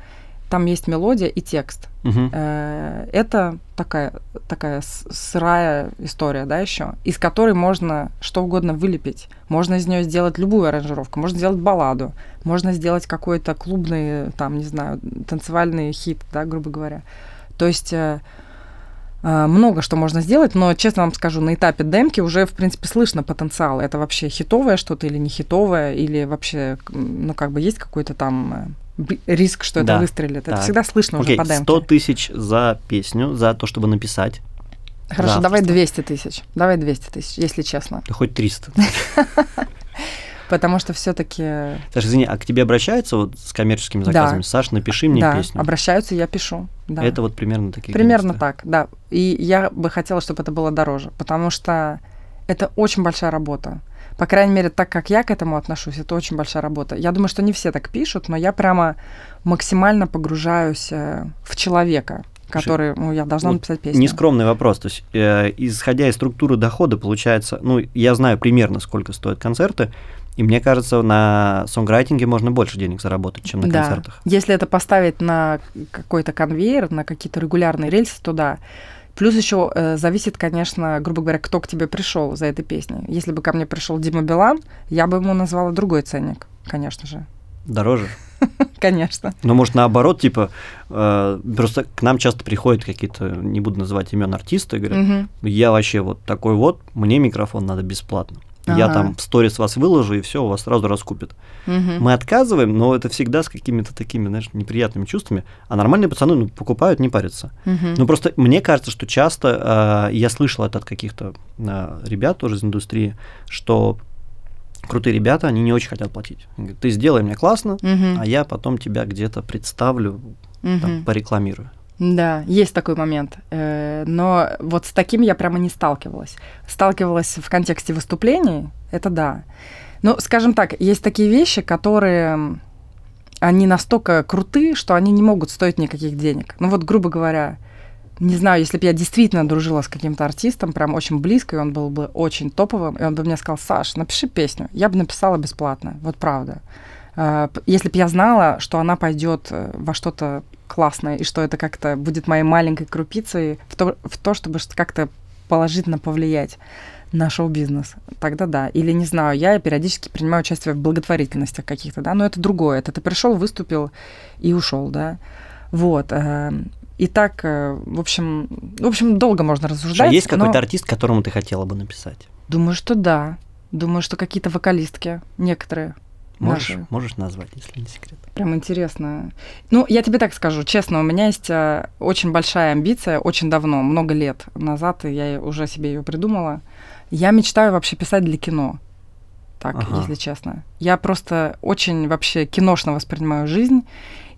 там есть мелодия и текст. Угу. Это такая, такая сырая история, да, еще, из которой можно что угодно вылепить. Можно из нее сделать любую аранжировку, можно сделать балладу, можно сделать какой-то клубный, там, не знаю, танцевальный хит, да, грубо говоря. То есть Э, много что можно сделать, но, честно вам скажу, на этапе демки уже, в принципе, слышно потенциал. Это вообще хитовое что-то или не хитовое, или вообще, ну, как бы есть какой-то там э, риск, что да, это выстрелит. Так. Это всегда слышно Окей, уже по демке. 100 тысяч за песню, за то, чтобы написать. Хорошо, давай 200 тысяч. Давай 200 тысяч, если честно. Да хоть 300. (laughs) Потому что все-таки. Саша, извини, а к тебе обращаются вот с коммерческими заказами? Да. Саш, напиши мне да, песню. обращаются, я пишу. Да. Это вот примерно такие. Примерно так, да. И я бы хотела, чтобы это было дороже, потому что это очень большая работа. По крайней мере, так как я к этому отношусь, это очень большая работа. Я думаю, что не все так пишут, но я прямо максимально погружаюсь э, в человека который, ну, я должна вот написать песню. Нескромный вопрос. То есть, э, исходя из структуры дохода, получается, ну, я знаю примерно, сколько стоят концерты, и мне кажется, на сонграйтинге можно больше денег заработать, чем на да. концертах. Если это поставить на какой-то конвейер, на какие-то регулярные рельсы, то да. Плюс еще э, зависит, конечно, грубо говоря, кто к тебе пришел за этой песней. Если бы ко мне пришел Дима Билан, я бы ему назвала другой ценник, конечно же. Дороже? (laughs) Конечно. Ну, может, наоборот, типа, э, просто к нам часто приходят какие-то, не буду называть имен артисты, говорят, угу. я вообще вот такой вот, мне микрофон надо бесплатно. Ага. Я там в сторис вас выложу, и все, у вас сразу раскупят. Угу. Мы отказываем, но это всегда с какими-то такими, знаешь, неприятными чувствами. А нормальные пацаны ну, покупают, не парятся. Угу. Ну просто мне кажется, что часто, э, я слышал это от каких-то э, ребят тоже из индустрии, что крутые ребята, они не очень хотят платить. Они говорят, ты сделай мне классно, Мгм. а я потом тебя где-то представлю, там, Мгм. порекламирую. Да, есть такой момент. Э, Но вот с таким я прямо не сталкивалась. Сталкивалась в контексте выступлений, это да. Ну, скажем так, есть такие вещи, которые они настолько круты, что они не могут стоить никаких денег. Ну вот, грубо говоря, не знаю, если бы я действительно дружила с каким-то артистом, прям очень близко, и он был бы очень топовым, и он бы мне сказал, Саш, напиши песню, я бы написала бесплатно, вот правда. П- Если бы я знала, что она пойдет э, во что-то классное, и что это как-то будет моей маленькой крупицей в то, в то чтобы как-то положительно повлиять на шоу-бизнес, тогда да. Или, не знаю, я периодически принимаю участие в благотворительностях каких-то, да, но это другое. Это ты пришел, выступил и ушел, да. Вот. э, И так, э, в общем, в общем, долго можно А рассуждать. есть но какой-то артист, которому ты хотела бы написать? Думаю, что да. Думаю, что какие-то вокалистки, некоторые. Можешь, Наши. можешь назвать, если не секрет? Прям интересно. Ну, я тебе так скажу, честно, у меня есть э, очень большая амбиция, очень давно, много лет назад, и я уже себе ее придумала. Я мечтаю вообще писать для кино. Так, Ага. если честно. Я просто очень вообще киношно воспринимаю жизнь,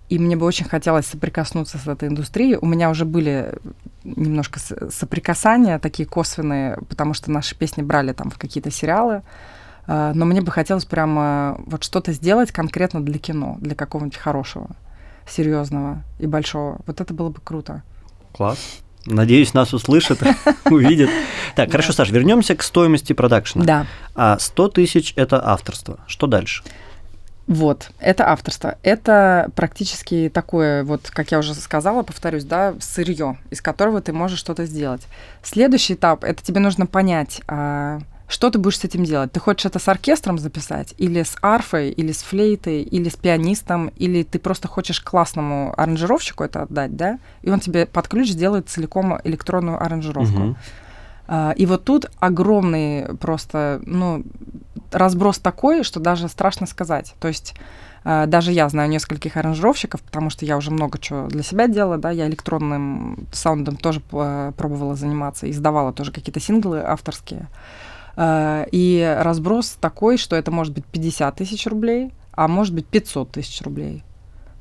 и мне бы очень хотелось соприкоснуться с этой индустрией. У меня уже были немножко соприкасания такие косвенные, потому что наши песни брали там в какие-то сериалы. Но мне бы хотелось прямо вот что-то сделать конкретно для кино, для какого-нибудь хорошего, серьезного и большого. Вот это было бы круто. Класс. Надеюсь, нас услышат, (laughs) увидят. Так, хорошо, Саш, вернемся к стоимости продакшена. Да. А 100 тысяч – это авторство. Что дальше? Вот, это авторство. Это практически такое, вот, как я уже сказала, повторюсь, да, сырье, из которого ты можешь что-то сделать. Следующий этап это тебе нужно понять, а, что ты будешь с этим делать. Ты хочешь это с оркестром записать, или с арфой, или с флейтой, или с пианистом, или ты просто хочешь классному аранжировщику это отдать, да, и он тебе под ключ сделает целиком электронную аранжировку. Мгм. А, И вот тут огромный просто, ну, разброс такой, что даже страшно сказать. То есть а, даже я знаю нескольких аранжировщиков, потому что я уже много чего для себя делала, да, я электронным саундом тоже п- пробовала заниматься, издавала тоже какие-то синглы авторские. А, И разброс такой, что это может быть 50 тысяч рублей, а может быть 500 тысяч рублей.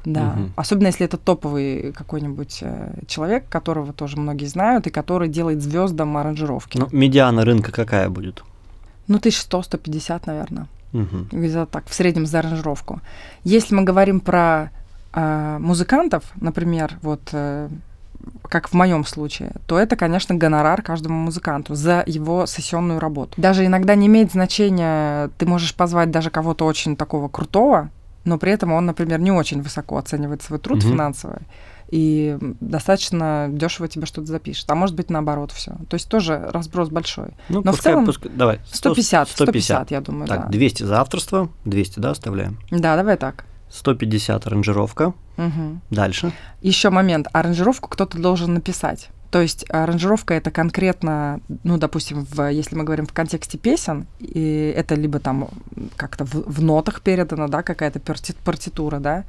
Да, Мгм. особенно если это топовый какой-нибудь э, человек, которого тоже многие знают, и который делает звездам аранжировки. Ну, медиана рынка какая будет? Ну, 1100-150, наверное. Мгм. Где-то так, в среднем за аранжировку. Если мы говорим про а, музыкантов, например, вот э, как в моем случае, то это, конечно, гонорар каждому музыканту за его сессионную работу. Даже иногда не имеет значения, ты можешь позвать даже кого-то очень такого крутого, но при этом он, например, не очень высоко оценивает свой труд Мгм. финансовый и достаточно дешево тебе что-то запишет. А может быть, наоборот, все. То есть тоже разброс большой. Ну, Но в пускай, целом пускай- давай. 150, 150. 150, я думаю, Так, да. 200 за авторство, 200, да, оставляем. Да, давай так. 150 аранжировка. Мгм. Дальше. Еще момент. Аранжировку кто-то должен написать. То есть аранжировка это конкретно, ну, допустим, в, если мы говорим в контексте песен, и это либо там как-то в, в нотах передано, да, какая-то парти- партитура, да,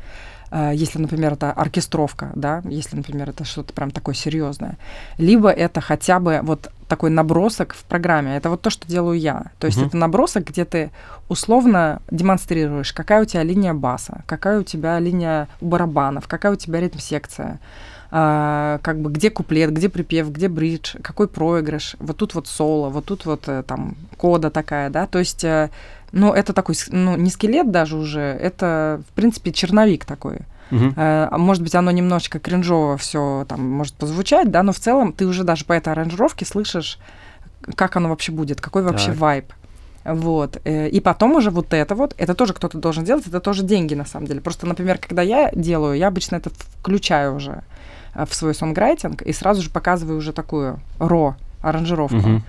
если, например, это оркестровка, да, если, например, это что-то прям такое серьезное, либо это хотя бы вот такой набросок в программе. Это вот то, что делаю я. То есть Мгм. это набросок, где ты условно демонстрируешь, какая у тебя линия баса, какая у тебя линия барабанов, какая у тебя ритм-секция, а, как бы где куплет, где припев, где бридж, какой проигрыш, вот тут вот соло, вот тут вот э, там кода такая, да, то есть, э, ну, это такой, ну, не скелет даже уже, это, в принципе, черновик такой. А Может быть, оно немножечко кринжово все там может позвучать, да, но в целом ты уже даже по этой аранжировке слышишь, как оно вообще будет, какой вообще Так. вайб. Вот. э, И потом уже вот это вот, это тоже кто-то должен делать, это тоже деньги на самом деле. Просто, например, когда я делаю, я обычно это включаю уже э, в свой сонграйтинг и сразу же показываю уже такую ро аранжировку. Мгм.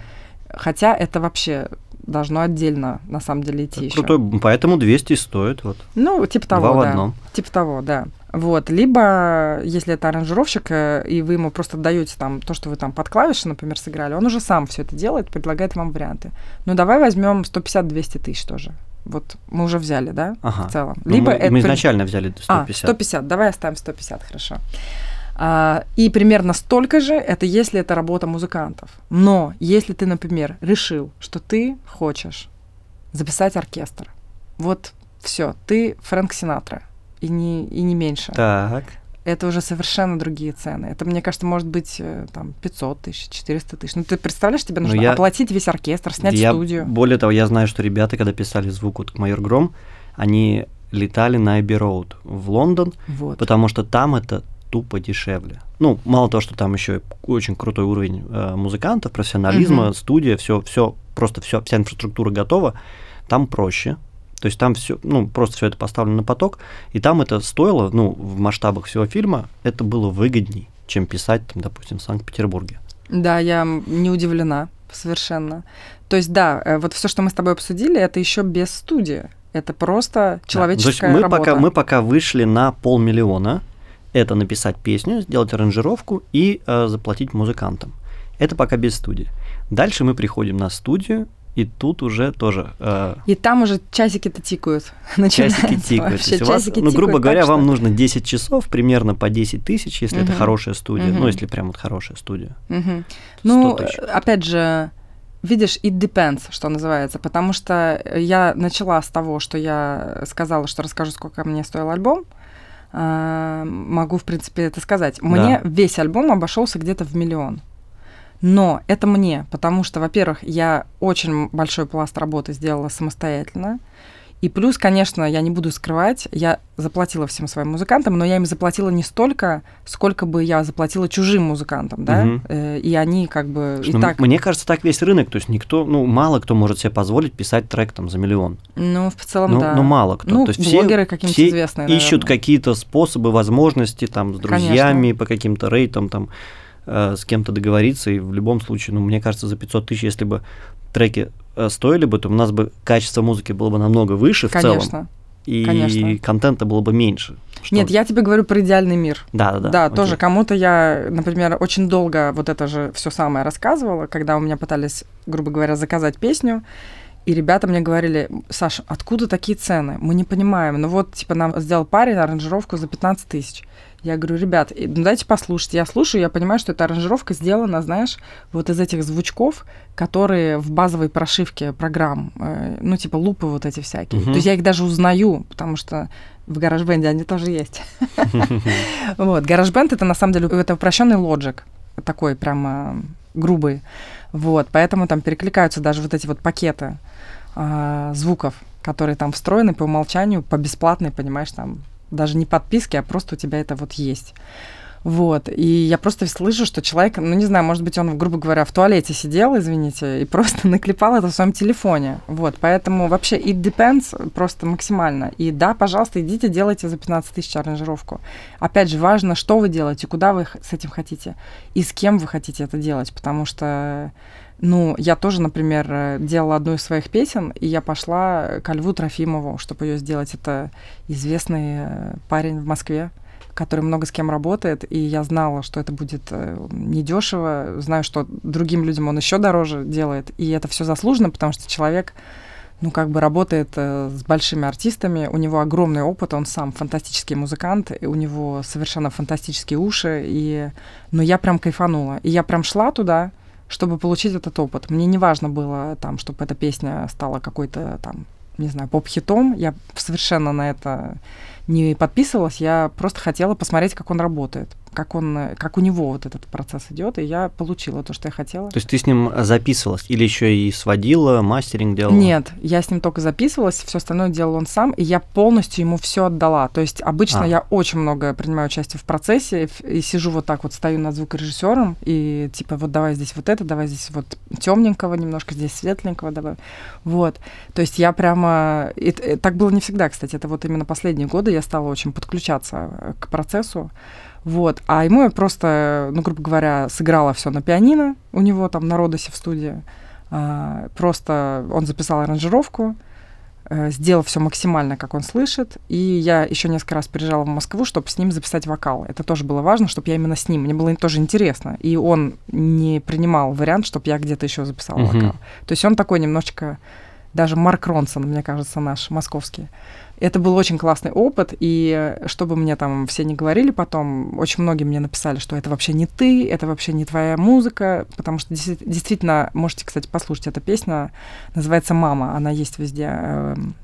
Хотя это вообще должно отдельно на самом деле идти еще. Крутой, поэтому 200 стоит. Вот. Ну, типа того, Два в да. одном. Типа того, да. Вот. Либо, если это аранжировщик, э, и вы ему просто даете там то, что вы там под клавиши, например, сыграли, он уже сам все это делает, предлагает вам варианты. Ну, давай возьмем 150-200 тысяч тоже. Вот мы уже взяли, да, Ага. в целом. Ну, Либо мы, это... мы изначально взяли 150. А, 150, давай оставим 150, хорошо. А, и примерно столько же это если это работа музыкантов. Но если ты, например, решил, что ты хочешь записать оркестр. Вот все, ты Фрэнк Синатра, и не, и не меньше. Так. Это уже совершенно другие цены. Это, мне кажется, может быть э, там 500 тысяч, 400 тысяч. Ну, ты представляешь, тебе Ну, нужно я- оплатить весь оркестр, снять Я- студию. Более того, я знаю, что ребята, когда писали звук вот «Майор Гром», они летали на Эбби Роуд в Лондон, Вот. потому что там это тупо дешевле. Ну, мало того, что там еще очень крутой уровень э, музыкантов, профессионализма, Мгм. студия, все, все, просто все, вся инфраструктура готова, там проще. То есть там все, ну, просто все это поставлено на поток, и там это стоило, ну, в масштабах всего фильма, это было выгодней, чем писать, там, допустим, в Санкт-Петербурге. Да, я не удивлена совершенно. То есть, да, э, вот все, что мы с тобой обсудили, это еще без студии. Это просто Да. Ну, То есть человеческая мы работа. пока, мы пока вышли на полмиллиона, это написать песню, сделать аранжировку и э, заплатить музыкантам. Это пока без студии. Дальше мы приходим на студию, и тут уже тоже э, И там уже часики-то тикают. (laughs) часики тикают. Вообще, есть у вас, часики ну, грубо тикают говоря, так, вам что- нужно 10 часов, примерно по 10 тысяч, если это Мгм. хорошая студия. Ну, Мгм. если прям вот хорошая студия. 100 Ну, опять же, видишь, it depends, что называется, потому что я начала с того, что я сказала, что расскажу, сколько мне стоил альбом. А, Могу, в принципе, это сказать. Мне весь альбом обошелся где-то в миллион. Но это мне, потому что, во-первых, я очень большой пласт работы сделала самостоятельно. И плюс, конечно, я не буду скрывать, я заплатила всем своим музыкантам, но я им заплатила не столько, сколько бы я заплатила чужим музыкантам, да. Э, и они как бы Слушай, и ну, так, Мне кажется, так весь рынок. То есть никто, ну, мало кто может себе позволить писать трек там за миллион. ну, в целом, Ну, да. ну, мало кто. Ну, То есть блогеры какие-нибудь все известные, ищут какие-то способы, возможности там с Конечно. друзьями по каким-то рейтам там э, с кем-то договориться и в любом случае, ну мне кажется, за 500 тысяч, если бы треки стоили бы, то у нас бы качество музыки было бы намного выше в целом, Конечно. и конечно. контента было бы меньше. Что- Нет, я тебе говорю про идеальный мир. да, да, да. Да, окей. тоже кому-то я, например, очень долго вот это же все самое рассказывала, когда у меня пытались, грубо говоря, заказать песню, и ребята мне говорили, Саша, откуда такие цены? Мы не понимаем. Ну вот, типа, нам сделал парень аранжировку за 15 тысяч. Я говорю, ребят, ну дайте послушать. Я слушаю, я понимаю, что эта аранжировка сделана, знаешь, вот из этих звучков, которые в базовой прошивке программ, э, ну, типа лупы вот эти всякие. Мгм. То есть я их даже узнаю, потому что в GarageBand они тоже есть. (laughs) Вот, GarageBand это на самом деле это упрощенный лоджик, такой прямо грубый. Вот, поэтому там перекликаются даже вот эти вот пакеты а, звуков, которые там встроены по умолчанию, по бесплатной, понимаешь, там даже не подписки, а просто у тебя это вот есть. Вот, и я просто слышу, что человек, ну не знаю, может быть, он, грубо говоря, в туалете сидел, извините, и просто (laughs) наклепал это в своем телефоне. Вот, поэтому вообще it depends просто максимально. И да, пожалуйста, идите, делайте за 15 тысяч аранжировку. Опять же, важно, что вы делаете, куда вы с этим хотите, и с кем вы хотите это делать, потому что ну, я тоже, например, э, делала одну из своих песен, и я пошла ко Льву Трофимову, чтобы ее сделать. Это известный э, парень в Москве, который много с кем работает, и я знала, что это будет э, недешево, знаю, что другим людям он еще дороже делает, и это все заслуженно, потому что человек, ну, как бы работает с большими артистами, у него огромный опыт, он сам фантастический музыкант, и у него совершенно фантастические уши, и, ну, я прям кайфанула, и я прям шла туда, чтобы получить этот опыт. Мне не важно было там, чтобы эта песня стала какой-то там, не знаю, поп-хитом. Я совершенно на это не подписывалась. Я просто хотела посмотреть, как он работает, как он, как у него вот этот процесс идет, и я получила то, что я хотела. То есть ты с ним записывалась или еще и сводила, мастеринг делала? Нет, я с ним только записывалась, все остальное делал он сам, и я полностью ему все отдала. То есть обычно А. я очень много принимаю участие в процессе и, и сижу вот так вот, стою над звукорежиссером и типа вот давай здесь вот это, давай здесь вот темненького немножко, здесь светленького давай. Вот. То есть я прямо... и э, так было не всегда, кстати. Это вот именно последние годы я стала очень подключаться э, к процессу. Вот. А ему я просто, ну, грубо говоря, сыграла все на пианино у него там на Родосе в студии. А, просто он записал аранжировку, э, сделал все максимально, как он слышит. И я еще несколько раз приезжала в Москву, чтобы с ним записать вокал. Это тоже было важно, чтобы я именно с ним. Мне было тоже интересно. И он не принимал вариант, чтобы я где-то еще записала Мгм. вокал. То есть он такой немножечко даже Марк Ронсон, мне кажется, наш московский. Это был очень классный опыт, и чтобы мне там все не говорили потом, очень многие мне написали, что это вообще не ты, это вообще не твоя музыка, потому что действительно, можете, кстати, послушать, эта песня называется «Мама», она есть везде, эм,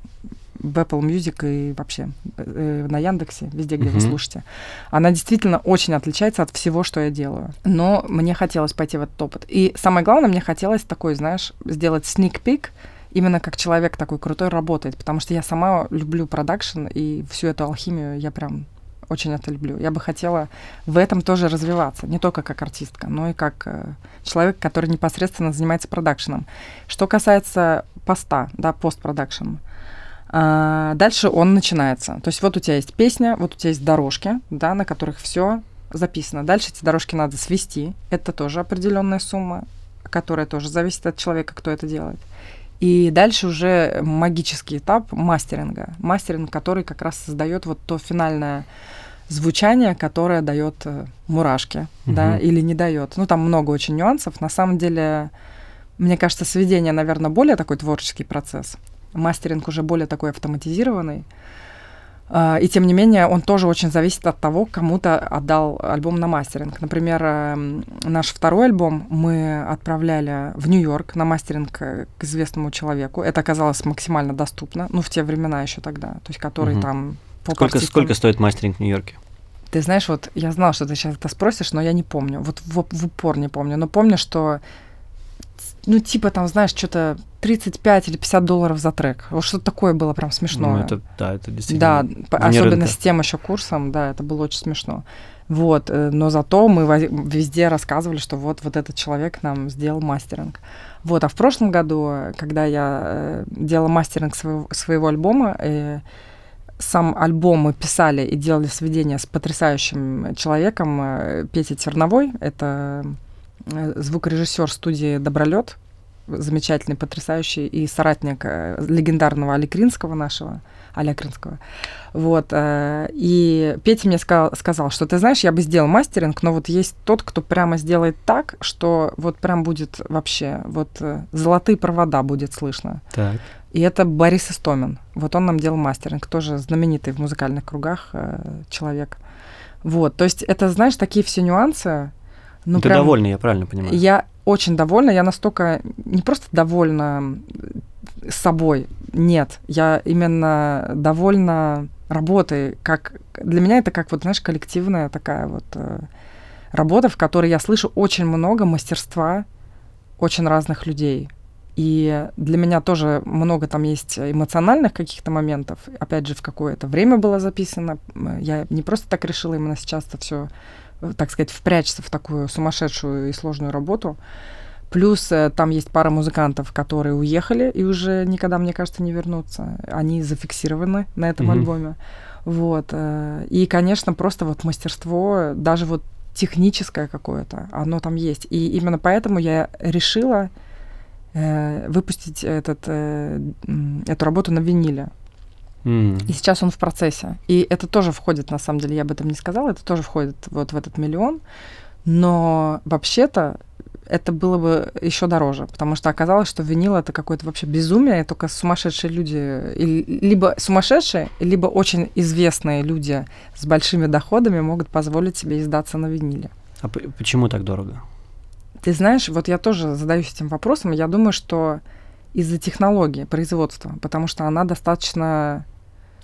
в Apple Music и вообще э, на Яндексе, везде, где uh-huh. вы слушаете. Она действительно очень отличается от всего, что я делаю. Но мне хотелось пойти в этот опыт. И самое главное, мне хотелось такой, знаешь, сделать sneak peek, именно как человек такой крутой работает, потому что я сама люблю продакшн, и всю эту алхимию я прям очень это люблю. Я бы хотела в этом тоже развиваться, не только как артистка, но и как э, человек, который непосредственно занимается продакшеном. Что касается поста, да, постпродакшн, э, дальше он начинается. То есть вот у тебя есть песня, вот у тебя есть дорожки, да, на которых все записано. Дальше эти дорожки надо свести. Это тоже определенная сумма, которая тоже зависит от человека, кто это делает. И дальше уже магический этап мастеринга. Мастеринг, который как раз создает вот то финальное звучание, которое дает э, мурашки, угу. да, или не дает. Ну, там много очень нюансов. На самом деле, мне кажется, сведение, наверное, более такой творческий процесс. Мастеринг уже более такой автоматизированный. А, и тем не менее, он тоже очень зависит от того, кому-то отдал альбом на мастеринг. Например, эм, наш второй альбом мы отправляли в Нью-Йорк на мастеринг э, к известному человеку. Это оказалось максимально доступно, ну, в те времена еще тогда, то есть который угу. там... Сколько, сколько стоит мастеринг в Нью-Йорке? Ты знаешь, вот я знала, что ты сейчас это спросишь, но я не помню. Вот в, в упор не помню. Но помню, что ну, типа там, знаешь, что-то 35 или 50 долларов за трек. Вот что-то такое было прям смешное. Ну, это, да, это действительно Да, особенно рынка. с тем еще курсом, да, это было очень смешно. Вот, э, но зато мы везде рассказывали, что вот, вот этот человек нам сделал мастеринг. Вот, а в прошлом году, когда я э, делала мастеринг своего, своего альбома, э, сам альбом мы писали и делали сведения с потрясающим человеком Петей Терновой. Это звукорежиссер студии Добролет, замечательный, потрясающий, и соратник э, легендарного Али Кринского нашего, Аля Кринского. Вот. Э, и Петя мне сказал, сказал, что ты знаешь, я бы сделал мастеринг, но вот есть тот, кто прямо сделает так, что вот прям будет вообще, вот золотые провода будет слышно. Так. И это Борис Истомин. Вот он нам делал мастеринг, тоже знаменитый в музыкальных кругах человек. Вот, то есть это, знаешь, такие все нюансы, ну, Ты прям, довольна, я правильно понимаю? Я очень довольна. Я настолько не просто довольна собой, нет. Я именно довольна работой. Как, для меня это как, вот, знаешь, коллективная такая вот э, работа, в которой я слышу очень много мастерства очень разных людей. И для меня тоже много там есть эмоциональных каких-то моментов. Опять же, в какое-то время было записано. Я не просто так решила именно сейчас это все так сказать, впрячься в такую сумасшедшую и сложную работу. Плюс э, там есть пара музыкантов, которые уехали и уже никогда, мне кажется, не вернутся. Они зафиксированы на этом mm-hmm. альбоме. Вот. Э, и, конечно, просто вот мастерство, даже вот техническое какое-то, оно там есть. И именно поэтому я решила э, выпустить этот, э, эту работу на виниле. И сейчас он в процессе. И это тоже входит, на самом деле, я об этом не сказала, это тоже входит вот в этот миллион. Но вообще-то это было бы еще дороже, потому что оказалось, что винил это какое-то вообще безумие, только сумасшедшие люди, либо сумасшедшие, либо очень известные люди с большими доходами могут позволить себе издаться на виниле. А почему так дорого? Ты знаешь, вот я тоже задаюсь этим вопросом, я думаю, что из-за технологии производства, потому что она достаточно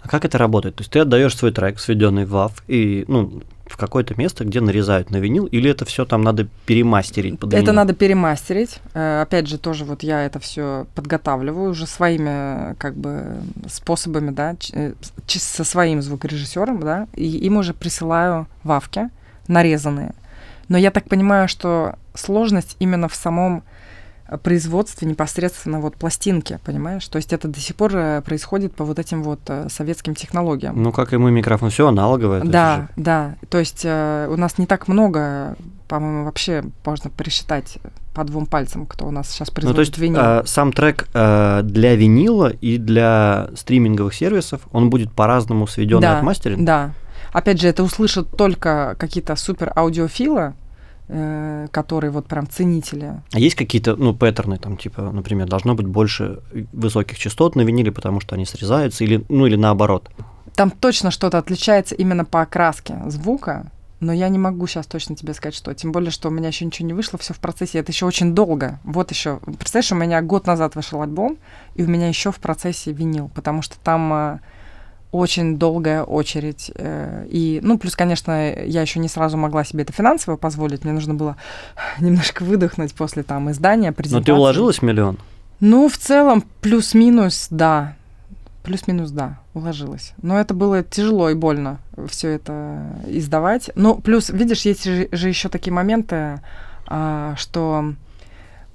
а как это работает? То есть ты отдаешь свой трек, сведенный в WAV, и ну, в какое-то место, где нарезают на винил, или это все там надо перемастерить под Это надо перемастерить. Э, опять же, тоже вот я это все подготавливаю уже своими как бы способами, да, э, со своим звукорежиссером, да, и им уже присылаю вавки нарезанные. Но я так понимаю, что сложность именно в самом производстве непосредственно вот пластинки, понимаешь? То есть это до сих пор э, происходит по вот этим вот э, советским технологиям. Ну, как и мы, микрофон, все аналоговое. Да, да. То есть э, у нас не так много, по-моему, вообще можно пересчитать по двум пальцам, кто у нас сейчас производит ну, то есть, винил. Э, сам трек э, для винила и для стриминговых сервисов, он будет по-разному сведен да, от мастеринга? Да. Опять же, это услышат только какие-то супер аудиофилы, э, которые вот прям ценители. А есть какие-то, ну, паттерны, там, типа, например, должно быть больше высоких частот на виниле, потому что они срезаются, или, ну, или наоборот? Там точно что-то отличается именно по окраске звука, но я не могу сейчас точно тебе сказать, что. Тем более, что у меня еще ничего не вышло, все в процессе. Это еще очень долго. Вот еще. Представляешь, у меня год назад вышел альбом, и у меня еще в процессе винил, потому что там э, очень долгая очередь. Э, и, ну, плюс, конечно, я еще не сразу могла себе это финансово позволить. Мне нужно было (sighs) немножко выдохнуть после там издания, презентации. Но ты уложилась в миллион? Ну, в целом, плюс-минус, да. Плюс-минус, да, уложилась. Но это было тяжело и больно все это издавать. Ну, плюс, видишь, есть же, же еще такие моменты, а, что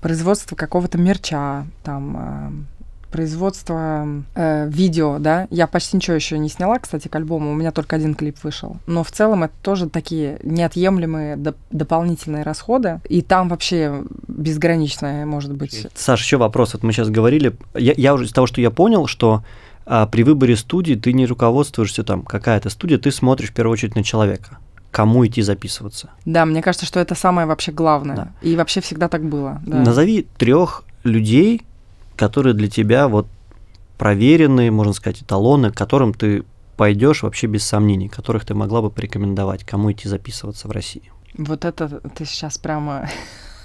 производство какого-то мерча, там, а, производство э, видео, да, я почти ничего еще не сняла, кстати, к альбому, у меня только один клип вышел. Но в целом это тоже такие неотъемлемые доп- дополнительные расходы, и там вообще безграничная может быть. Саш, еще вопрос. Вот мы сейчас говорили, я, я уже из того, что я понял, что а при выборе студии ты не руководствуешься там, какая-то студия, ты смотришь в первую очередь на человека кому идти записываться. Да, мне кажется, что это самое вообще главное. Да. И вообще всегда так было. Да. Назови трех людей, которые для тебя вот проверенные, можно сказать, эталоны, к которым ты пойдешь вообще без сомнений, которых ты могла бы порекомендовать, кому идти записываться в России. Вот это ты сейчас прямо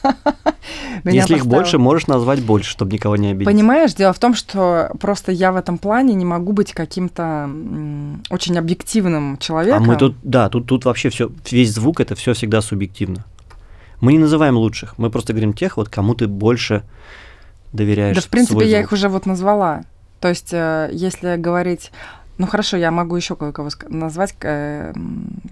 (laughs) Если их больше, можешь назвать больше, чтобы никого не обидеть. Понимаешь, дело в том, что просто я в этом плане не могу быть каким-то очень объективным человеком. А мы тут, да, тут, тут вообще все, весь звук это все всегда субъективно. Мы не называем лучших, мы просто говорим тех, вот кому ты больше доверяешь. Да, в принципе, я их уже вот назвала. То есть, э, если говорить ну хорошо, я могу еще кое-кого назвать, э,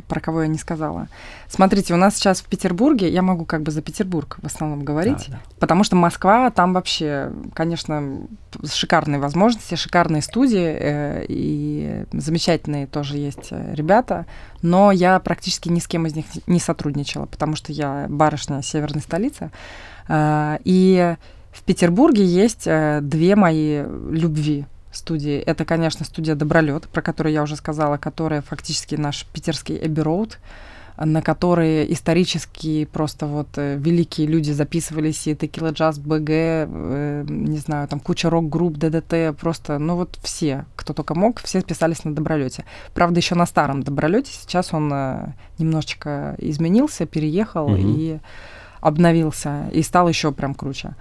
про кого я не сказала. Смотрите, у нас сейчас в Петербурге, я могу как бы за Петербург в основном говорить, да, да. потому что Москва, там вообще, конечно, шикарные возможности, шикарные студии э, и замечательные тоже есть э, ребята, но я практически ни с кем из них не сотрудничала, потому что я барышня северной столицы. Э, и в Петербурге есть э, две мои любви студии. Это, конечно, студия Добролет, про которую я уже сказала, которая фактически наш питерский Эбби Роуд, на которые исторически просто вот э, великие люди записывались, и Текила Джаз, БГ, э, не знаю, там куча рок-групп, ДДТ, просто, ну вот все, кто только мог, все списались на Добролете. Правда, еще на старом Добролете, сейчас он э, немножечко изменился, переехал mm-hmm. и обновился, и стал еще прям круче.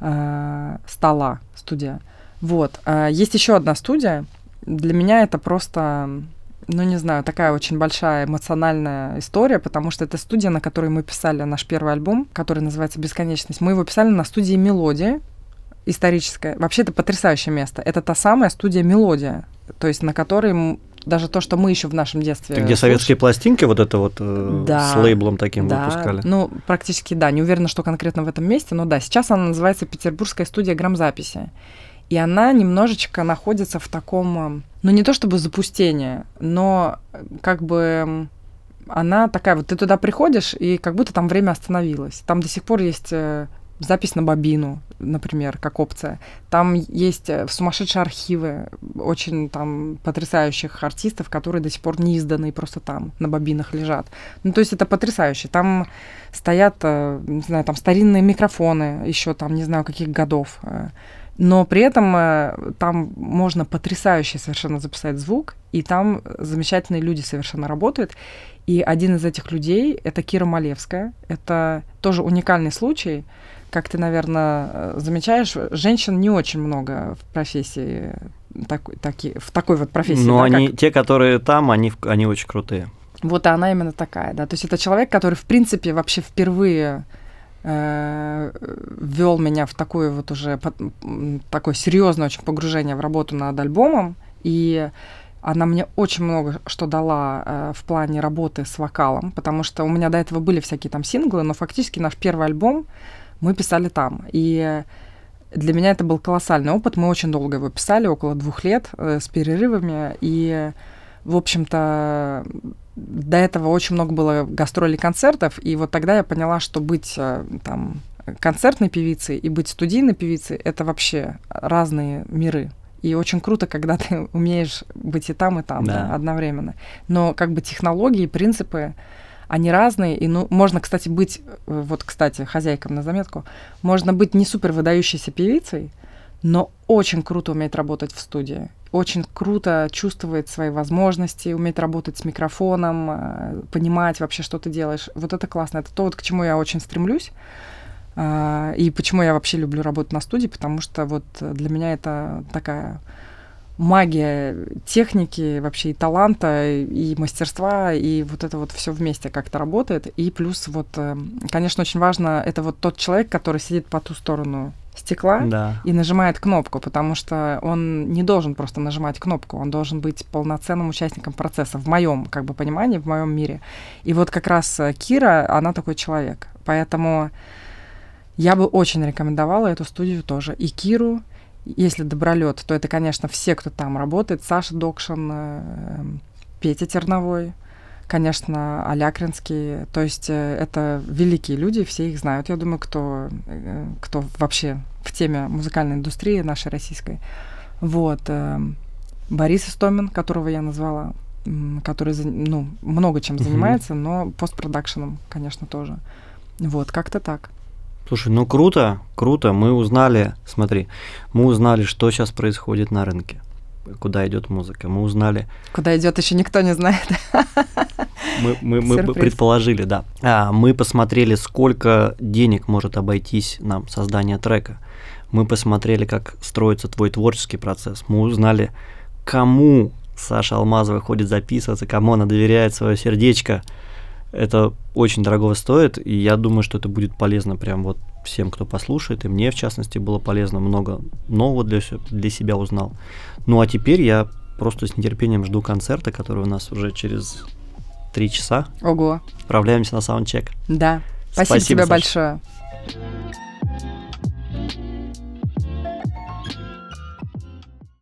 Э, стала студия. Вот. А есть еще одна студия. Для меня это просто, ну не знаю, такая очень большая эмоциональная история, потому что это студия, на которой мы писали наш первый альбом, который называется «Бесконечность». Мы его писали на студии «Мелодия», историческая. Вообще это потрясающее место. Это та самая студия «Мелодия», то есть на которой даже то, что мы еще в нашем детстве. Где слуш... советские пластинки вот это вот э, да, с лейблом таким да, выпускали. Ну, практически да. Не уверена, что конкретно в этом месте, но да, сейчас она называется Петербургская студия грамзаписи. И она немножечко находится в таком, ну не то чтобы запустение, но как бы она такая, вот ты туда приходишь, и как будто там время остановилось. Там до сих пор есть э, запись на бобину, например, как опция. Там есть э, сумасшедшие архивы очень там потрясающих артистов, которые до сих пор не изданы, просто там на бобинах лежат. Ну, то есть это потрясающе. Там стоят, э, не знаю, там старинные микрофоны еще там, не знаю, каких годов но при этом э, там можно потрясающе совершенно записать звук, и там замечательные люди совершенно работают. И один из этих людей — это Кира Малевская. Это тоже уникальный случай. Как ты, наверное, э, замечаешь, женщин не очень много в профессии, такой, таки, в такой вот профессии. Но да, они, как... те, которые там, они, они очень крутые. Вот она именно такая, да. То есть это человек, который, в принципе, вообще впервые Э, ввел меня в такое вот уже такое серьезное очень погружение в работу над альбомом. И она мне очень много что дала э, в плане работы с вокалом, потому что у меня до этого были всякие там синглы, но фактически наш первый альбом мы писали там. И для меня это был колоссальный опыт. Мы очень долго его писали, около двух лет, э, с перерывами. И, в общем-то, до этого очень много было гастролей концертов, и вот тогда я поняла, что быть э, там концертной певицей и быть студийной певицей — это вообще разные миры. И очень круто, когда ты (laughs) умеешь быть и там, и там да. Да, одновременно. Но как бы технологии, принципы, они разные, и ну, можно, кстати, быть, э, вот, кстати, хозяйкам на заметку, можно быть не супер выдающейся певицей, но очень круто уметь работать в студии. Очень круто чувствовать свои возможности, уметь работать с микрофоном, э, понимать вообще, что ты делаешь. Вот это классно. Это то, вот к чему я очень стремлюсь. А, и почему я вообще люблю работать на студии, потому что вот для меня это такая магия техники, вообще и таланта, и мастерства, и вот это вот все вместе как-то работает. И плюс вот, э, конечно, очень важно, это вот тот человек, который сидит по ту сторону стекла Да. и нажимает кнопку, потому что он не должен просто нажимать кнопку, он должен быть полноценным участником процесса в моем как бы понимании, в моем мире. И вот как раз э, Кира, она такой человек, поэтому я бы очень рекомендовала эту студию тоже. И Киру, если добролет, то это, конечно, все, кто там работает. Саша Докшин, э, Петя Терновой, конечно, Алякринский. То есть э, это великие люди, все их знают. Я думаю, кто, э, кто вообще в теме музыкальной индустрии нашей российской. Вот. Борис Истомин, которого я назвала, который ну, много чем занимается, но постпродакшеном, конечно, тоже. Вот, как-то так. Слушай, ну круто, круто. Мы узнали, смотри, мы узнали, что сейчас происходит на рынке, куда идет музыка. Мы узнали. Куда идет, еще никто не знает. (laughs) Мы, мы, мы предположили, да. А, мы посмотрели, сколько денег может обойтись нам создание трека. Мы посмотрели, как строится твой творческий процесс. Мы узнали, кому Саша Алмазова ходит записываться, кому она доверяет свое сердечко. Это очень дорого стоит, и я думаю, что это будет полезно прям вот всем, кто послушает, и мне, в частности, было полезно, много нового для, для себя узнал. Ну а теперь я просто с нетерпением жду концерта, который у нас уже через три часа. Ого. Отправляемся на саундчек. Да. Спасибо, Спасибо тебе Саша. большое.